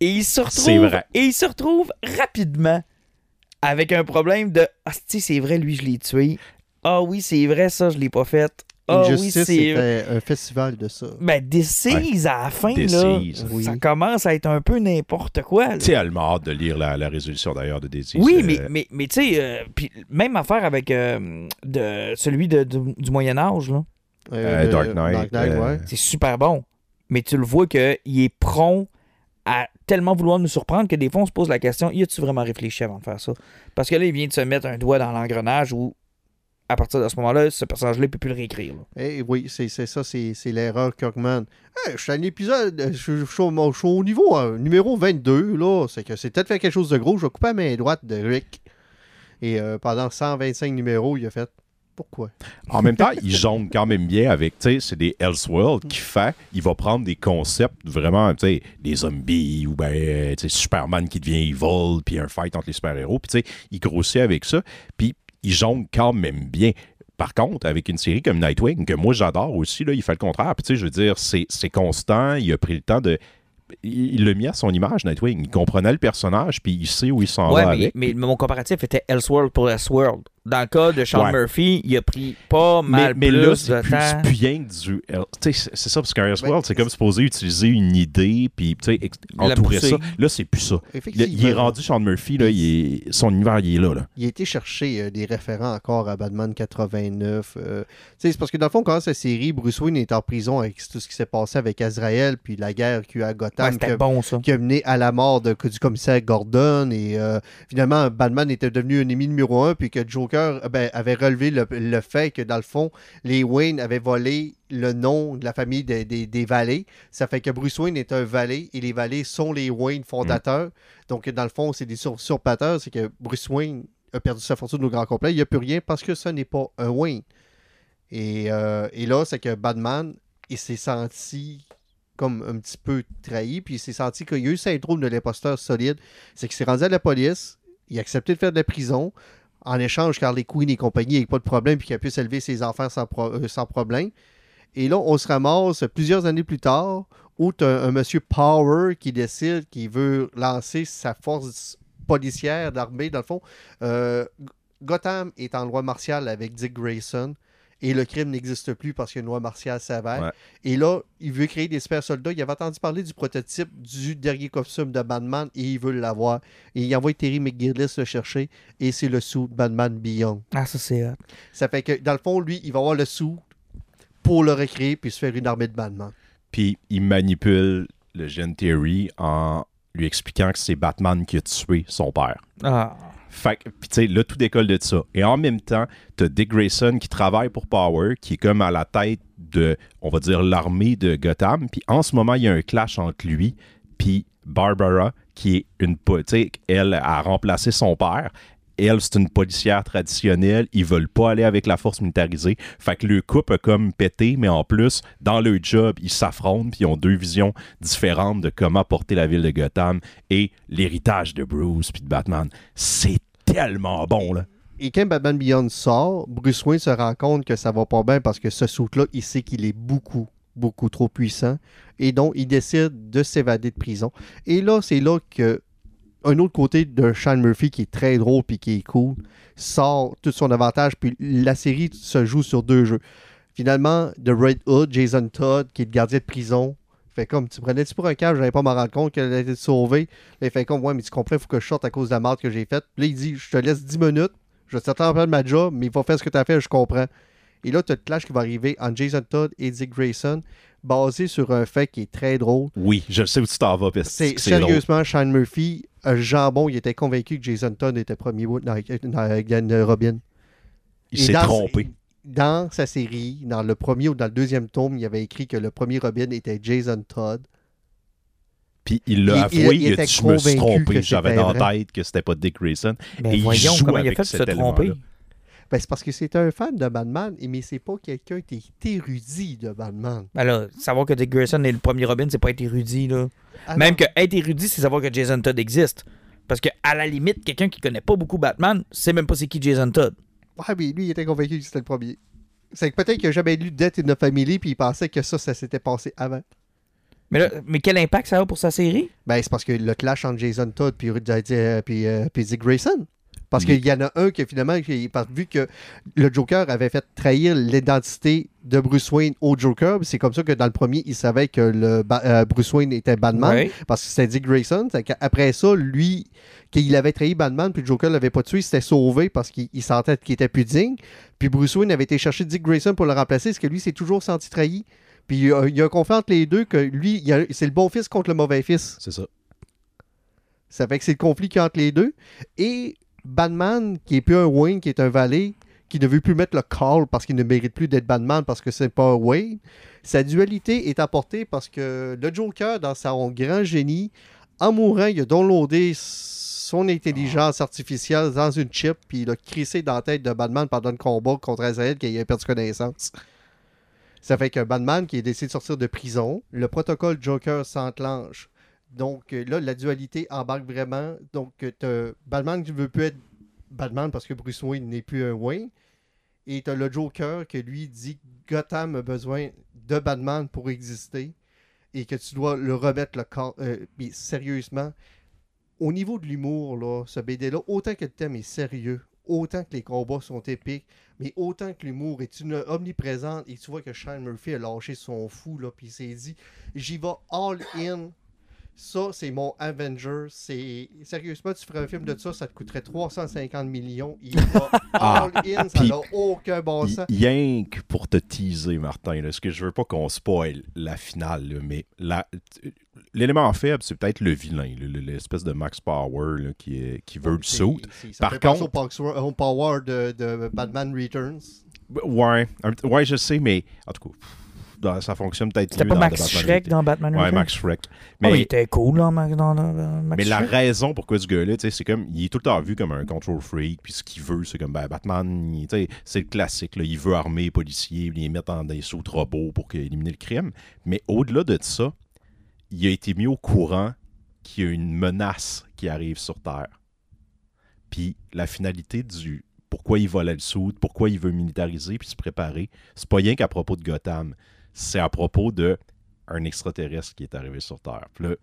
Et il se retrouve, C'est vrai. Et il se retrouve rapidement avec un problème de Ah, si, c'est vrai, lui, je l'ai tué. Ah oui, c'est vrai, ça, je l'ai pas fait. Ah oui, c'est. c'était un festival de ça. Ben, Disease à la fin, là. Oui. ça commence à être un peu n'importe quoi. Tu sais, elle m'a hâte de lire la, la résolution d'ailleurs de Daisy. Oui, C'est- mais, mais, mais tu sais, euh, puis même affaire avec euh, de, celui de- du, du Moyen-Âge, là. Euh, Dark Knight, euh, ouais. C'est super bon. Mais tu le vois qu'il est prompt à tellement vouloir nous surprendre que des fois, on se pose la question y a-tu vraiment réfléchi avant de faire ça? Parce que là, il vient de se mettre un doigt dans l'engrenage où, à partir de ce moment-là, ce personnage-là, il peut plus le réécrire. Eh oui, c'est ça, c'est l'erreur Kirkman. Hey, je suis à un épisode, euh, je, suis au, niveau euh, numéro 22, là. C'est que c'est peut-être fait quelque chose de gros. Je vais couper la main droite de Rick. Et euh, pendant 125 numéros, il a fait Pourquoi? En même temps, il jongle quand même bien avec, tu sais, c'est des Elseworlds Mm. qui fait, il va prendre des concepts vraiment, tu sais, des zombies ou ben, tu sais, Superman qui devient evil, puis un fight entre les super-héros, puis tu sais, il grossit avec ça, puis il jongle quand même bien. Par contre, avec une série comme Nightwing, que moi j'adore aussi, là, il fait le contraire. Puis tu sais, je veux dire, c'est c'est constant, il a pris le temps de... Il l'a mis à son image, Nightwing. Il comprenait le personnage, puis il sait où il s'en Ouais, va mais, avec. mais mon comparatif était Elseworld pour Elseworld. Dans le cas de Sean Ouais. Murphy, il a pris pas Mais, mal mais plus là, de c'est plus, temps. c'est plus rien que du. C'est c'est ça, parce qu'un Elseworld, Ben, c'est comme supposé utiliser une idée, puis tu sais, ex- La entourer ça. Là, c'est plus ça. Il, est rendu Sean Murphy, là, il est- son univers, il est là. là. il a été chercher euh, des référents encore à Batman 89. euh, tu sais, c'est parce que dans le fond, quand cette série, Bruce Wayne est en prison avec tout ce qui s'est passé avec Azrael, puis la guerre qu'il y a à Ouais, Gotham, bon, ça. qui a mené à la mort de- du commissaire Gordon. Et euh, finalement, Batman était devenu un ennemi numéro un, puis que Joker euh, ben, avait relevé le, fait que, dans le fond, les Wayne avaient volé le nom de la famille des, des. Ça fait que Bruce Wayne est un valet, et les valets sont les Wayne fondateurs. Donc, dans le fond, c'est des. C'est que Bruce Wayne a perdu sa fortune au grand complet. Il n'y a plus rien parce que ce n'est pas un Wayne. Et, euh, et là, c'est que Batman, il s'est senti comme un petit peu trahi, puis il s'est senti qu'il y a eu syndrome de l'imposteur solide. C'est qu'il s'est rendu à la police, il a accepté de faire de la prison, en échange, car les Queen et compagnie n'aient pas de problème, puis qu'il a pu s'élever ses enfants euh, sans problème. Et là, on se ramasse plusieurs années plus tard, où tu un, monsieur Power qui décide qu'il veut lancer sa force policière d'armée, dans le fond. Euh, Gotham est en loi martiale avec Dick Grayson. Et le crime n'existe plus parce qu'il y a une loi martiale sévère. Ouais. Et là, il veut créer des super soldats. Il avait entendu parler du prototype du dernier costume de Batman et il veut l'avoir. Et il envoie Terry McGillis le chercher et c'est le sou de Batman Beyond. Ah, ça, c'est hot. Ça fait que, dans le fond, lui, il va avoir le sou pour le recréer puis se faire une armée de Batman. Puis il manipule le jeune Terry en lui expliquant que c'est Batman qui a tué son père. Ah. Fait que, tu sais, là, tout décolle de ça. Et en même temps, t'as Dick Grayson qui travaille pour Power, qui est comme à la tête de, on va dire, l'armée de Gotham. Puis en ce moment, il y a un clash entre lui puis Barbara, qui est une, tu sais, elle a remplacé son père. Elle, c'est une policière traditionnelle. Ils veulent pas aller avec la force militarisée. Fait que le couple a comme pété, mais en plus, dans leur job, ils s'affrontent, puis ils ont deux visions différentes de comment porter la ville de Gotham et l'héritage de Bruce puis de Batman. C'est tellement bon, là. Et quand Batman Beyond sort, Bruce Wayne se rend compte que ça va pas bien parce que ce suit-là, il sait qu'il est beaucoup, beaucoup trop puissant. Et donc, il décide de s'évader de prison. Et là, c'est là que un autre côté de Sean Murphy qui est très drôle puis qui est cool sort tout son avantage. Puis la série se joue sur deux jeux. Finalement, The Red Hood, Jason Todd, qui est le gardien de prison, fait comme tu prenais-tu pour un câble, j'allais pas me rendre compte qu'elle a été sauvée. Là, il fait comme ouais, mais tu comprends, il faut que je sorte à cause de la merde que j'ai faite. Puis là, il dit Je te laisse 10 minutes, je vais t'attendre de ma job, mais il faut faire ce que tu as fait, je comprends. Et là, tu as le clash qui va arriver entre Jason Todd et Dick Grayson, basé sur un fait qui est très drôle. Oui, je sais où tu t'en vas, parce que C'est drôle. sérieusement, Sean Murphy, jambon, il était convaincu que Jason Todd était premier Wood dans, dans Robin. Il s'est dans- trompé. Dans sa série, dans le premier ou dans le deuxième tome, il avait écrit que le premier Robin était Jason Todd. Puis il l'a Il- il- avoué, il il, a était dit Je me suis convaincu trompé, que j'avais dans la tête que c'était pas Dick Grayson. Et il joue comment il a avec fait de se cet tromper. Ben, c'est parce que c'est un fan de Batman, mais c'est pas quelqu'un qui est érudit de Batman. Ben là, savoir que Dick Grayson est le premier Robin, c'est pas être érudit, là. Ah Même que être érudit, c'est savoir que Jason Todd existe. Parce que, à la limite, quelqu'un qui connaît pas beaucoup Batman, sait même pas c'est qui Jason Todd. Ouais, mais lui, il était convaincu que c'était le premier. C'est que peut-être qu'il n'a jamais lu Death in the Family, puis il pensait que ça, ça s'était passé avant. Mais, là, mais quel impact ça a pour sa série? Ben, c'est parce que le clash entre Jason Todd puis, euh, puis, euh, puis Dick Grayson. Parce qu'il y en a un qui, finalement, qui- parce- vu que le Joker avait fait trahir l'identité de Bruce Wayne au Joker, c'est comme ça que dans le premier, il savait que le euh, Bruce Wayne était Batman. Parce que c'était Dick Grayson. Qu'après ça, lui, qu'il avait trahi Batman, puis le Joker l'avait pas tué, il s'était sauvé parce qu'il il sentait qu'il était plus digne. Puis Bruce Wayne avait été chercher Dick Grayson pour le remplacer, parce que lui s'est toujours senti trahi. Puis il y a, il y a un conflit entre les deux que lui, c'est le bon fils contre le mauvais fils. C'est ça. Ça fait que c'est le conflit qu'il y a entre les deux. Et Batman, qui est plus un Wayne, qui est un valet, qui ne veut plus mettre le call parce qu'il ne mérite plus d'être Batman parce que c'est pas Wayne. Sa dualité est apportée parce que le Joker, dans son grand génie, en mourant, il a downloadé son intelligence artificielle dans une chip, puis il a crissé dans la tête de Batman pendant le combat contre Azrael qui a perdu connaissance. Ça fait que Batman, qui est décidé de sortir de prison, le protocole Joker s'enclenche. Donc euh, là, la dualité embarque vraiment. Donc, euh, t'as Batman qui ne veut plus être Batman parce que Bruce Wayne n'est plus un Wayne. Et tu as le Joker qui lui dit que Gotham a besoin de Batman pour exister et que tu dois le remettre le corps. euh, mais sérieusement, au niveau de l'humour, ce BD-là, autant que le thème est sérieux, autant que les combats sont épiques, mais autant que l'humour est une omniprésente et tu vois que Sean Murphy a lâché son fou, là, puis il s'est dit j'y vais all in. Ça, c'est mon Avenger. C'est Sérieusement, tu ferais un film de ça, ça te coûterait 350 millions. Il va [LAUGHS] all in, ça n'a aucun bon sens. Rien que pour te teaser, Martin, là, ce que je veux pas qu'on spoil la finale, là, mais l'élément faible, c'est peut-être le vilain, l'espèce de Max Power là, qui, est- qui veut le saut. Par contre- au Power- de, de Batman Returns. Ouais, ouais, je sais, mais en tout cas, dans- ça fonctionne peut-être C'était pas dans Max Batman Shrek dans Batman Ouais? Max Shrek. Oh, Mais, il était cool dans, Ma- dans, dans- Max mais la raison pourquoi ce gars-là, c'est comme, il est tout le temps vu comme un control freak, puis ce qu'il veut, c'est comme, ben, Batman, c'est le classique, là, il veut armer les policiers, les mettre dans des sauts robots pour éliminer le crime. Mais au-delà de ça, il a été mis au courant qu'il y a une menace qui arrive sur Terre. Puis la finalité du pourquoi il volait le soude, pourquoi il veut militariser puis se préparer, c'est pas rien qu'à propos de Gotham. C'est à propos de un extraterrestre qui est arrivé sur Terre. Puis là,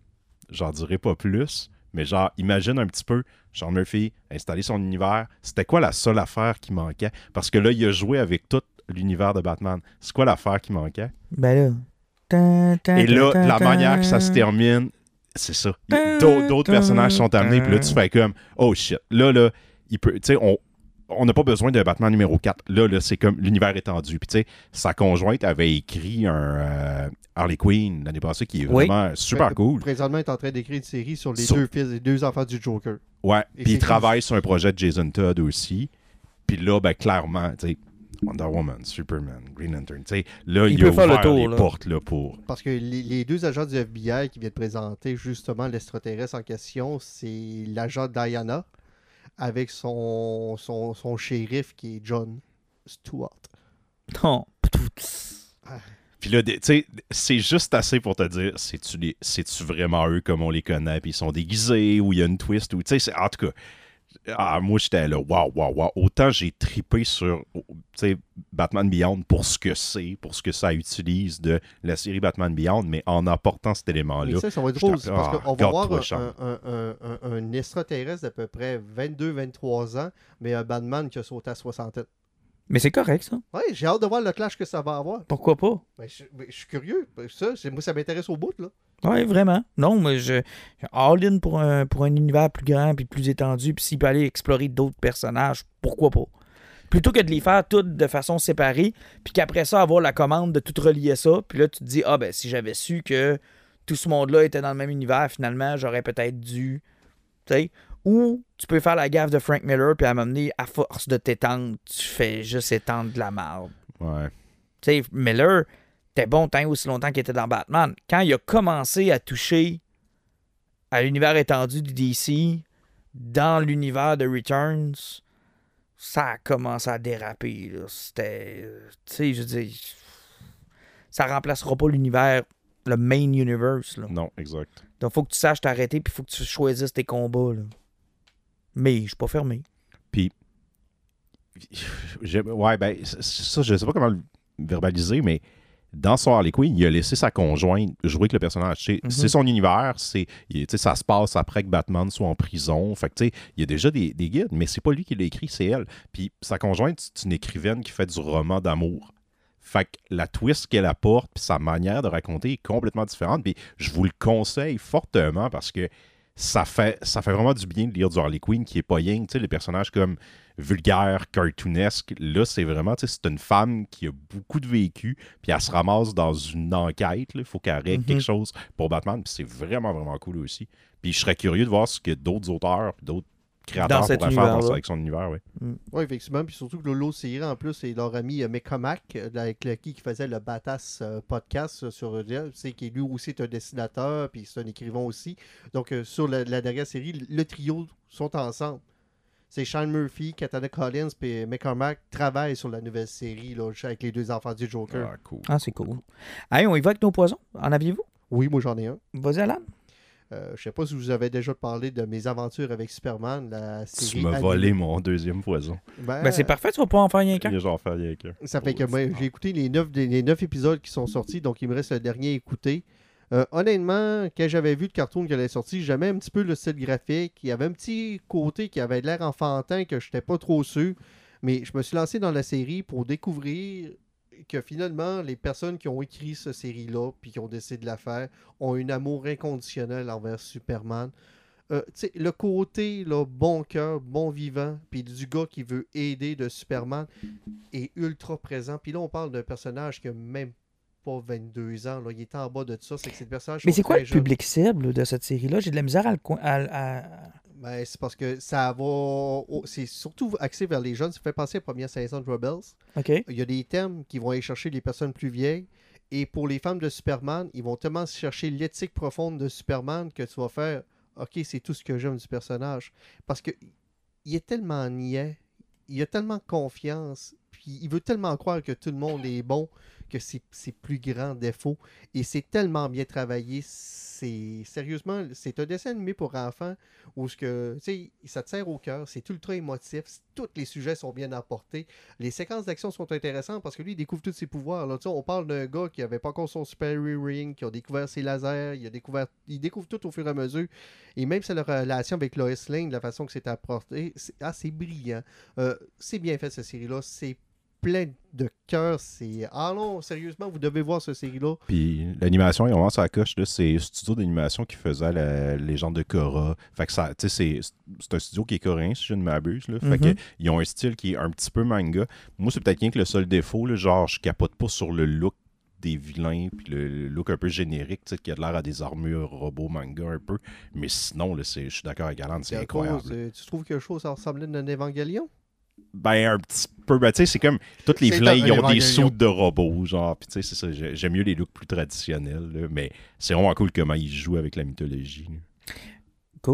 j'en dirai pas plus, mais genre, imagine un petit peu, Sean Murphy, installer son univers. C'était quoi la seule affaire qui manquait? Parce que là, il a joué avec tout l'univers de Batman. C'est quoi l'affaire qui manquait? Ben là. Et là, la manière que ça se termine, c'est ça. A d'autres personnages sont amenés, puis là, tu fais comme, oh shit. Là, là, il peut, tu sais, on, on n'a pas besoin de Batman numéro 4. Là, là c'est comme l'univers étendu. Puis, tu sais, sa conjointe avait écrit un euh, Harley Quinn l'année passée qui est Oui. vraiment super Fait que cool. Présentement, il est en train d'écrire une série sur les Sur- deux fils, les deux enfants du Joker. Ouais. Et Puis, il travaille sur un projet de Jason Todd aussi. Puis là, ben, clairement, tu sais, Wonder Woman, Superman, Green Lantern, tu sais, là, Il il, peut a faire le ouvert tour, les là. portes, là, pour... Parce que les, les deux agents du FBI qui viennent présenter justement l'extraterrestre en question, c'est l'agent Diana avec son, son, son shérif qui est John Stewart. Non. Puis là, tu sais, c'est juste assez pour te dire, c'est-tu les- c'est-tu vraiment eux comme on les connaît, puis ils sont déguisés, ou il y a une twist, ou tu sais, c'est- en tout cas, ah, moi j'étais là, waouh, waouh, waouh. Autant j'ai tripé sur, tu sais, Batman Beyond pour ce que c'est, pour ce que ça utilise de la série Batman Beyond, mais en apportant cet élément-là. ça, ça va être drôle, parce ah, qu'on va voir un, un, un, un- un extraterrestre d'à peu près 22-23 ans, mais un Batman qui a sauté à 60 ans. Mais c'est correct, ça. Ouais, j'ai hâte de voir le clash que ça va avoir. Pourquoi pas? Ben, je, ben, je suis curieux. Ça, moi, ça m'intéresse au bout, là. Oui, vraiment. Non, mais je. All-in pour un, pour un univers plus grand puis plus étendu, puis s'il peut aller explorer d'autres personnages, pourquoi pas? Plutôt que de les faire toutes de façon séparée, puis qu'après ça, avoir la commande de tout relier ça, puis là, tu te dis, ah ben, si j'avais su que tout ce monde-là était dans le même univers, finalement, j'aurais peut-être dû. Tu sais? Ou tu peux faire la gaffe de Frank Miller, puis à m'amener, à force de t'étendre, tu fais juste étendre de la merde. Ouais. Tu sais, Miller, t'es bon tant aussi longtemps qu'il était dans Batman. Quand il a commencé à toucher à l'univers étendu du DC, dans l'univers de Returns, ça a commencé à déraper. C'était. Tu sais, je veux dire. Ça remplacera pas l'univers, le main universe. Là. Non, exact. Donc, faut que tu saches t'arrêter, puis faut que tu choisisses tes combats. Là. Mais je suis pas fermé. [LAUGHS] J'ai- Ouais, ben, ça, je sais pas comment le verbaliser, mais dans son Harley Quinn, il a laissé sa conjointe jouer avec le personnage. C'est Mhm. c'est son univers, c'est, ça se passe après que Batman soit en prison. Fait que, il y a déjà des, des guides, mais c'est pas lui qui l'a écrit, c'est elle. Puis sa conjointe, c'est une écrivaine qui fait du roman d'amour. Fait que la twist qu'elle apporte, puis sa manière de raconter est complètement différente. Puis je vous le conseille fortement parce que ça fait, ça fait vraiment du bien de lire du Harley Quinn qui est pas rien. Tu sais, les personnages comme vulgaire, cartoonesque. Là, c'est vraiment, tu sais, c'est une femme qui a beaucoup de vécu, puis elle se ramasse dans une enquête. Il faut qu'elle règle Mhm. quelque chose pour Batman, puis c'est vraiment, vraiment cool aussi. Puis je serais curieux de voir ce que d'autres auteurs, d'autres Dans cet pourraient faire dans- univers-là. avec son univers. Ouais. Oui, effectivement. Puis surtout que Lolo série, en plus, c'est leur ami euh, Mecomac, euh, avec le- qui qui faisait le Batass euh, podcast euh, sur euh, c'est qui lui aussi est un dessinateur, puis c'est un écrivain aussi. Donc, euh, sur la, la dernière série, le trio sont ensemble. C'est Sean Murphy, Katana Collins, puis Mecomac travaillent sur la nouvelle série là, avec les deux enfants du Joker. Ah, cool. Ah, c'est cool. Hey, on y va avec nos poisons? En aviez-vous? Oui, moi j'en ai un. Vas-y, Alan. Euh, je sais pas si vous avez déjà parlé de mes aventures avec Superman, la série. Tu m'as volé mon deuxième poison. Ben, Ben, c'est parfait, tu vas pas en faire rien qu'un. Genre fait rien qu'un. Ça fait que Oh, moi, j'ai écouté les neuf, les neuf épisodes qui sont sortis, donc il me reste le dernier à écouter. Euh, honnêtement, quand j'avais vu le cartoon qui allait sortir, j'aimais un petit peu le style graphique. Il y avait un petit côté qui avait l'air enfantin que je n'étais pas trop sûr. Mais je me suis lancé dans la série pour découvrir que finalement, les personnes qui ont écrit cette série-là, puis qui ont décidé de la faire, ont un amour inconditionnel envers Superman. Euh, le côté là, bon cœur, bon vivant, puis du gars qui veut aider de Superman est ultra présent. Puis là, on parle d'un personnage qui a même pas 22 ans. Là. Il est en bas de ça. C'est que c'est le personnage Mais c'est quoi le public cible de cette série-là? J'ai de la misère à le. à- Ben, c'est parce que ça va. oh, C'est surtout axé vers les jeunes. Ça fait penser à la première saison de Rebels. OK. Il y a des thèmes qui vont aller chercher les personnes plus vieilles. Et pour les femmes de Superman, ils vont tellement chercher l'éthique profonde de Superman que tu vas faire OK, c'est tout ce que j'aime du personnage. Parce que il est tellement niais, il a tellement confiance, puis il veut tellement croire que tout le monde est bon que c'est ses plus grands défauts. Et c'est tellement bien travaillé. C'est sérieusement, c'est un dessin animé pour enfants où ce que, ça te serre au cœur, c'est ultra émotif, tous les sujets sont bien apportés. Les séquences d'action sont intéressantes parce que lui, il découvre tous ses pouvoirs. Là. On parle d'un gars qui avait pas encore son Super Ring, qui a découvert ses lasers, il, a découvert, il découvre tout au fur et à mesure. Et même sa relation avec Lois Lane, la façon que c'est apporté, c'est ah, c'est brillant. Euh, c'est bien fait cette série-là. C'est plein de cœur. C'est. Ah non, sérieusement, vous devez voir cette série-là. Puis l'animation, ils ont lancé à la coche. là, C'est un studio d'animation qui faisait la légende de Korra. Fait que ça, tu sais, c'est c'est un studio qui est coréen, si je ne m'abuse. là. Fait Mhm. que ils ont un style qui est un petit peu manga. Moi, c'est peut-être rien que le seul défaut. là, genre, je capote pas sur le look des vilains, puis le le look un peu générique, tu sais, qui a l'air à des armures robots manga un peu. Mais sinon, là, je suis d'accord avec Alan, c'est incroyable. tu trouves quelque chose ça ressemblait à un évangélion? Ben, un petit peu. Ben, tu sais, c'est comme. Tous les un ils ont des sauts de robots, genre. Puis, tu sais, c'est ça. j'ai- J'aime mieux les looks plus traditionnels, là, mais c'est vraiment cool comment ils jouent avec la mythologie. là.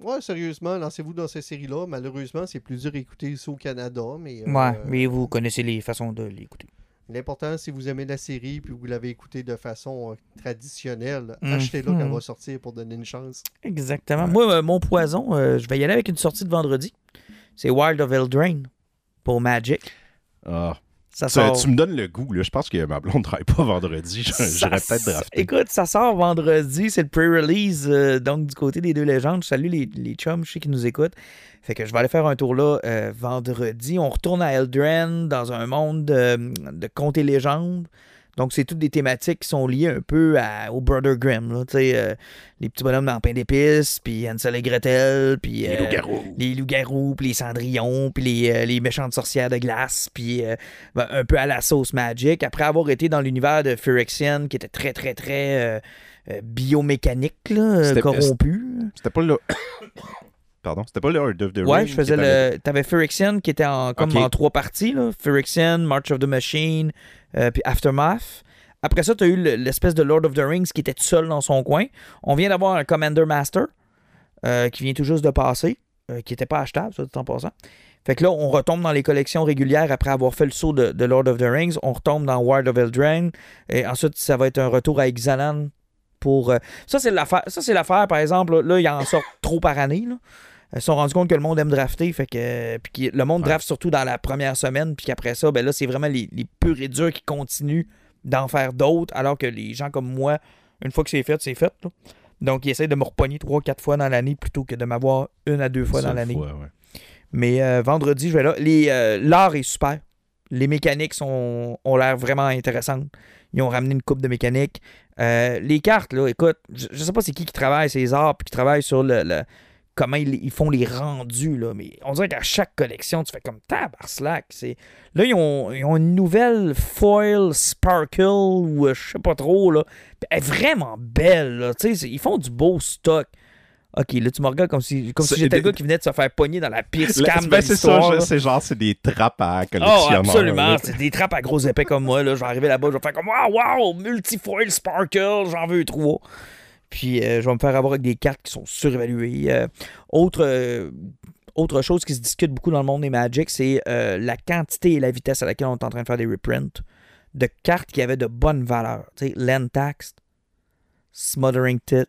Ouais, sérieusement, lancez-vous dans cette série-là. Malheureusement, c'est plus dur à écouter ici au Canada, mais. euh, Ouais, mais vous connaissez les façons de l'écouter. L'important, si vous aimez la série puis vous l'avez écoutée de façon euh, traditionnelle, Mhm. achetez-la quand elle va sortir pour donner une chance. Exactement. Moi, euh, mon poison, euh, je vais y aller avec une sortie de vendredi. C'est Wild of Eldraine pour Magic. Ah, Ça ça, sort. tu me donnes le goût, là. Je pense que ma blonde ne travaille pas vendredi. J'aurais peut-être drafté. Écoute, ça sort vendredi, c'est le pre-release, euh, donc du côté des deux légendes. Je salue les, les chums, je sais qu'ils nous écoutent. Fait que je vais aller faire un tour là euh, vendredi. On retourne à Eldren dans un monde de, de contes et légendes. Donc, c'est toutes des thématiques qui sont liées un peu à- au Brother Grimm. là. Tu sais, euh, les petits bonhommes dans le pain d'épices, puis Hansel et Gretel, puis Les euh, loups-garous. les loups-garous, puis les cendrillons, puis les, euh, les méchantes sorcières de glace, puis euh, ben, un peu à la sauce Magic. Après avoir été dans l'univers de Phyrexian, qui était très, très, très euh, euh, biomécanique, là, corrompu. C'était pas le. Pardon, c'était pas le Lord of the Ouais, Rings je faisais le. T'avais Phyrexian qui était en, comme en trois parties, là. Phyrexian, March of the Machine, euh, puis Aftermath. Après ça, t'as eu le- l'espèce de Lord of the Rings qui était tout seul dans son coin. On vient d'avoir un Commander Master euh, qui vient tout juste de passer, euh, qui n'était pas achetable, ça, tout en passant. Fait que là, on retombe dans les collections régulières après avoir fait le saut de, de Lord of the Rings. On retombe dans Wild of Eldraine. Et ensuite, ça va être un retour à Ixalan pour. euh, Ça, c'est l'affaire. Ça, c'est l'affaire, par exemple. Là, ils en sortent trop par année. Là. Ils se sont rendus compte que le monde aime drafter. Fait que, puis le monde Ouais. draft surtout dans la première semaine. Puis qu'après ça, ben là, c'est vraiment les, les purs et durs qui continuent d'en faire d'autres. Alors que les gens comme moi, une fois que c'est fait, c'est fait. là. Donc, ils essayent de me repogner trois, quatre fois dans l'année plutôt que de m'avoir une à deux fois dans l'année. ouais. Mais euh, vendredi, je vais là. Les, euh, L'art est super. Les mécaniques sont, ont l'air vraiment intéressantes. Ils ont ramené une coupe de mécaniques. Euh, les cartes, là, écoute, je, je sais pas c'est qui qui travaille ces arts puis qui travaille sur le, le- comment ils, ils font les rendus, là. Mais on dirait qu'à chaque collection, tu fais comme tabarslack. C'est... Là, ils ont, ils ont une nouvelle foil sparkle ou euh, je sais pas trop, là. Elle est vraiment belle, là. Tu sais, c'est- ils font du beau stock. Ok, là, tu me regardes comme si, comme si j'étais le gars qui venait de se faire pogner dans la pire scam ben, de l'histoire, c'est genre, c'est des trappes à Oh, collectionneurs. absolument. là. C'est des trappes à gros épais comme moi. Là. Je vais arriver là-bas, je vais faire comme Wow, wow, multifoil sparkle, j'en veux trois. Puis euh, je vais me faire avoir avec des cartes qui sont surévaluées. Euh, autre, euh, autre chose qui se discute beaucoup dans le monde des Magic, c'est la quantité et la vitesse à laquelle on est en train de faire des reprints de cartes qui avaient de bonnes valeurs. Tu sais, Land Tax, Smothering Tit.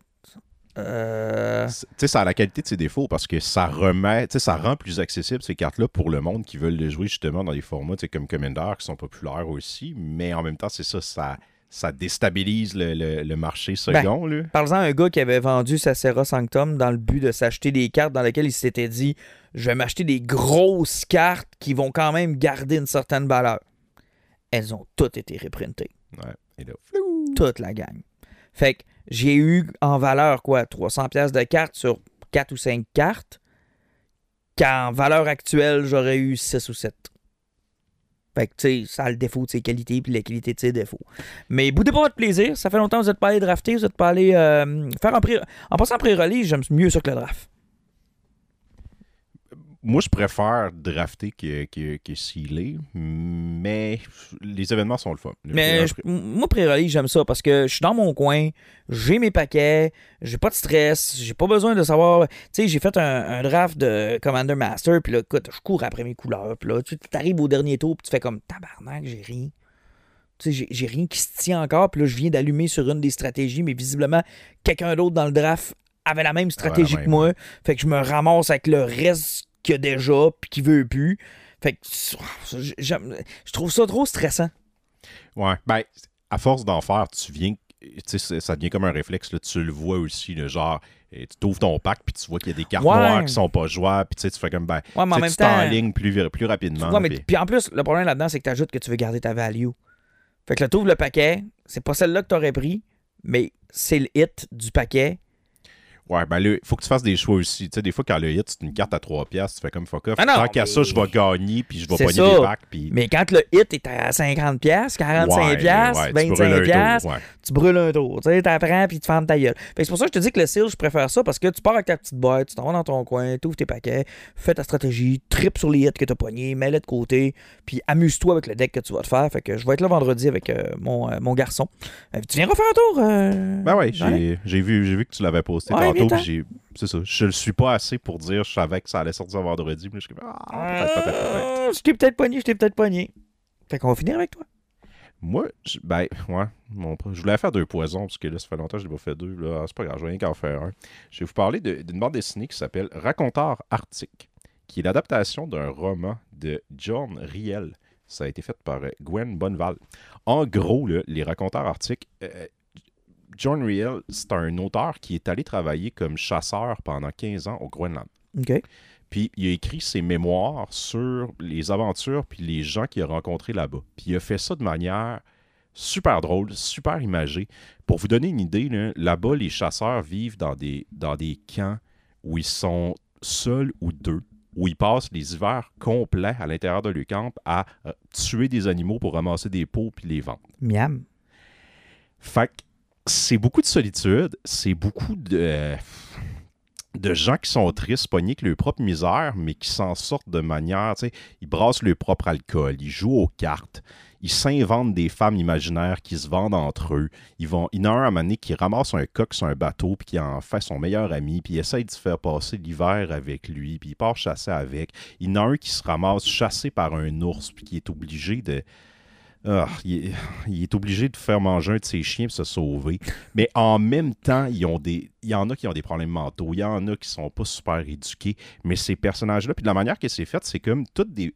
Tu sais, ça a la qualité de ses défauts parce que ça remet, tu sais, ça rend plus accessible ces cartes-là pour le monde qui veulent les jouer justement dans des formats comme Commander qui sont populaires aussi, mais en même temps, c'est ça, ça, ça déstabilise le, le- le marché second. là. Parle-en à un gars qui avait vendu sa Serra Sanctum dans le but de s'acheter des cartes dans lesquelles il s'était dit je vais m'acheter des grosses cartes qui vont quand même garder une certaine valeur. Elles ont toutes été reprintées. Ouais. Et là, flou. Toute la gang. Fait que j'ai eu en valeur quoi 300 pièces de cartes sur 4 ou 5 cartes. Qu'en valeur actuelle, j'aurais eu 6 ou 7. Fait que, tu sais, ça a le défaut de ses qualités puis la qualité de ses défauts. Mais boudez pas votre plaisir. Ça fait longtemps que vous êtes pas allé drafter. Vous êtes pas allé euh, faire un pré... En passant pré-release, j'aime mieux ça que le draft. Moi, je préfère drafter que, que, que sealer, mais les événements sont le fun. Le Mais pré- je- moi, pré-release, j'aime ça parce que je suis dans mon coin, j'ai mes paquets, j'ai pas de stress, j'ai pas besoin de savoir. Tu sais, j'ai fait un, un draft de Commander Master, puis là, écoute, je cours après mes couleurs, puis là, tu arrives au dernier tour, puis tu fais comme tabarnak, j'ai rien. Tu sais, j'ai- rien qui se tient encore, puis là, je viens d'allumer sur une des stratégies, mais visiblement, quelqu'un d'autre dans le draft avait la même stratégie même, que moi. Fait que je me ramasse avec le reste qu'il y a déjà, puis qui veut plus. Fait que je trouve ça trop stressant. Ouais, ben, à force d'en faire, tu viens. tu sais, ça devient comme un réflexe. Là, tu le vois aussi, là, genre, et tu t'ouvres ton pack, puis tu vois qu'il y a des cartes Ouais. noires qui sont pas jouables, puis tu sais, tu fais comme, ben, Ouais, mais en même tu t'enlignes plus, plus rapidement. Ouais, mais puis- puis en plus, le problème là-dedans, c'est que tu ajoutes que tu veux garder ta value. Fait que là, tu ouvres le paquet, c'est pas celle-là que tu aurais pris, mais c'est le hit du paquet. Ouais, ben là, il faut que tu fasses des choix aussi. Tu sais, des fois, quand le hit, c'est une carte à 3 piastres, tu fais comme fuck off. Ah non, Tant qu'à mais- ça, je vais gagner, puis je vais pogner ça. des packs, puis... Mais quand le hit est à 50$, piastres, 45$, Ouais, piastres, ouais, tu brûles un 25$, tour, piastres, ouais. tu brûles un tour. Tu sais, t'apprends puis tu fermes ta gueule. C'est pour ça que je te dis que le seal, je préfère ça parce que tu pars avec ta petite boîte, tu t'en vas dans ton coin, tu ouvres tes paquets, fais ta stratégie, trip sur les hits que t'as pognés, mets-les de côté, puis amuse-toi avec le deck que tu vas te faire. Fait que je vais être là vendredi avec euh, mon, euh, mon garçon. Euh, tu viendras faire un tour? Ben ouais, ouais? j'ai vu, j'ai vu que tu l'avais posté tantôt, j'ai... C'est ça, je le suis pas assez pour dire, je savais que ça allait sortir vendredi, mais je suis comme, ah, peut-être, peut-être, peut-être. Euh, Je t'ai peut-être pogné, je t'ai peut-être pogné. Fait qu'on va finir avec toi. Moi, je- ben, ouais, mon, je voulais faire deux poisons, parce que là, ça fait longtemps que je n'ai pas fait deux. Là. Ah, C'est pas grave, je vais rien qu'en faire un. Je vais vous parler de- d'une bande dessinée qui s'appelle Raconteur Arctique, qui est l'adaptation d'un roman de John Riel. Ça a été fait par euh, Gwen Bonneval. En gros, là, les Raconteurs Arctiques, euh, John Riel, c'est un auteur qui est allé travailler comme chasseur pendant 15 ans au Groenland. OK. Puis il a écrit ses mémoires sur les aventures puis les gens qu'il a rencontrés là-bas. Puis il a fait ça de manière super drôle, super imagée. Pour vous donner une idée, là, là-bas, les chasseurs vivent dans des, dans des camps où ils sont seuls ou deux, où ils passent les hivers complets à l'intérieur de leur camp à euh, tuer des animaux pour ramasser des peaux puis les vendre. Miam. Fait que c'est beaucoup de solitude, c'est beaucoup de, de gens qui sont tristes, pognés avec leur propre misère, mais qui s'en sortent de manière, ils brassent leur propre alcool, ils jouent aux cartes, ils s'inventent des femmes imaginaires qui se vendent entre eux. Ils vont, il y en a un à un qui ramasse un coq sur un bateau, puis qui en fait son meilleur ami, puis il essaye de se faire passer l'hiver avec lui, puis il part chasser avec. Il y en a un qui se ramasse chassé par un ours, puis qui est obligé de... Ah, il, est, il est obligé de faire manger un de ses chiens pour se sauver. Mais en même temps, ils ont des, il y en a qui ont des problèmes mentaux. Il y en a qui sont pas super éduqués. Mais ces personnages-là, puis de la manière que c'est fait, c'est comme toutes des.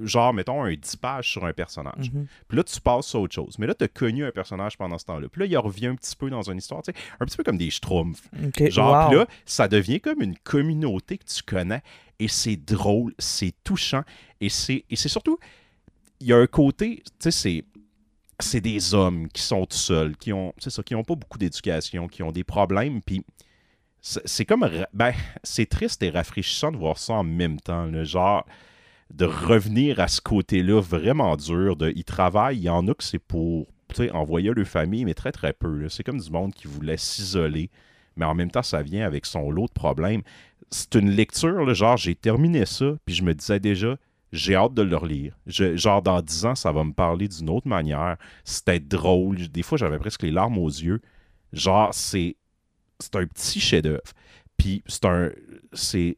Genre, mettons, un 10 pages sur un personnage. Mhm. Puis là, tu passes à autre chose. Mais là, tu as connu un personnage pendant ce temps-là. Puis là, il revient un petit peu dans une histoire, tu sais, un petit peu comme des schtroumpfs. Genre, Wow. puis là, ça devient comme une communauté que tu connais et c'est drôle, c'est touchant et c'est et c'est surtout, il y a un côté, tu sais, c'est c'est des hommes qui sont tout seuls, qui ont, c'est ça, qui ont pas beaucoup d'éducation, qui ont des problèmes, puis c'est comme, ben, [LAUGHS] c'est triste et rafraîchissant de voir ça en même temps, là, genre de revenir à ce côté-là vraiment dur, de, ils travaillent, il y en a que c'est pour, envoyer leur famille, mais très très peu, c'est comme du monde qui voulait s'isoler, mais en même temps, ça vient avec son lot de problèmes. C'est une lecture, là, genre, j'ai terminé ça, puis je me disais déjà, j'ai hâte de le relire. Je- genre, dans 10 ans, ça va me parler d'une autre manière. C'était drôle. Des fois, j'avais presque les larmes aux yeux. Genre, c'est c'est un petit chef-d'œuvre. Puis, c'est un. C'est.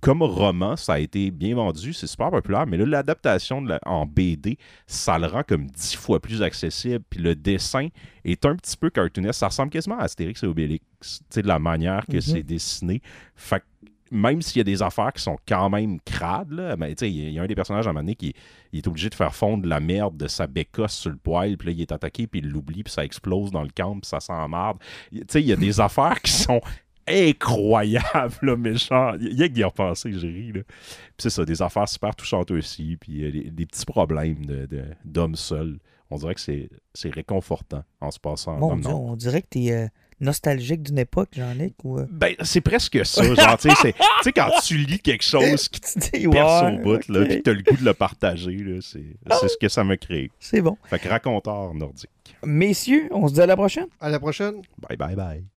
Comme roman, ça a été bien vendu, c'est super populaire, mais là, l'adaptation la- en BD, ça le rend comme dix fois plus accessible. Puis le dessin est un petit peu cartoonesque. Ça ressemble quasiment à Astérix et Obélix, tu sais, de la manière que Mhm. c'est dessiné. Fait que même s'il y a des affaires qui sont quand même crades, là, ben, tu sais, il y a- il y, a un des personnages à un moment donné qui il est obligé de faire fondre la merde de sa bécosse sur le poêle, puis là, il est attaqué, puis il l'oublie, puis ça explose dans le camp, puis ça s'emmarde. Tu sais, il y a des [LAUGHS] affaires qui sont incroyables, là, mais genre, il y a que d'y repenser, j'ai ri, là. Puis c'est ça, des affaires super touchantes aussi, puis euh, des, des petits problèmes de- de- d'hommes seuls. On dirait que c'est réconfortant en se passant Dieu, Nord. on dirait que t'es euh, nostalgique d'une époque, Jean-Luc, ou... euh, Ben, c'est presque ça, genre, tu sais, quand tu lis quelque chose qui [LAUGHS] te perce ouais, au bout, là, ok. puis t'as le goût de le partager, là, c'est c'est ce que ça me crée. C'est bon. Fait que raconteur nordique. Messieurs, on se dit à la prochaine. À la prochaine. Bye, bye, bye.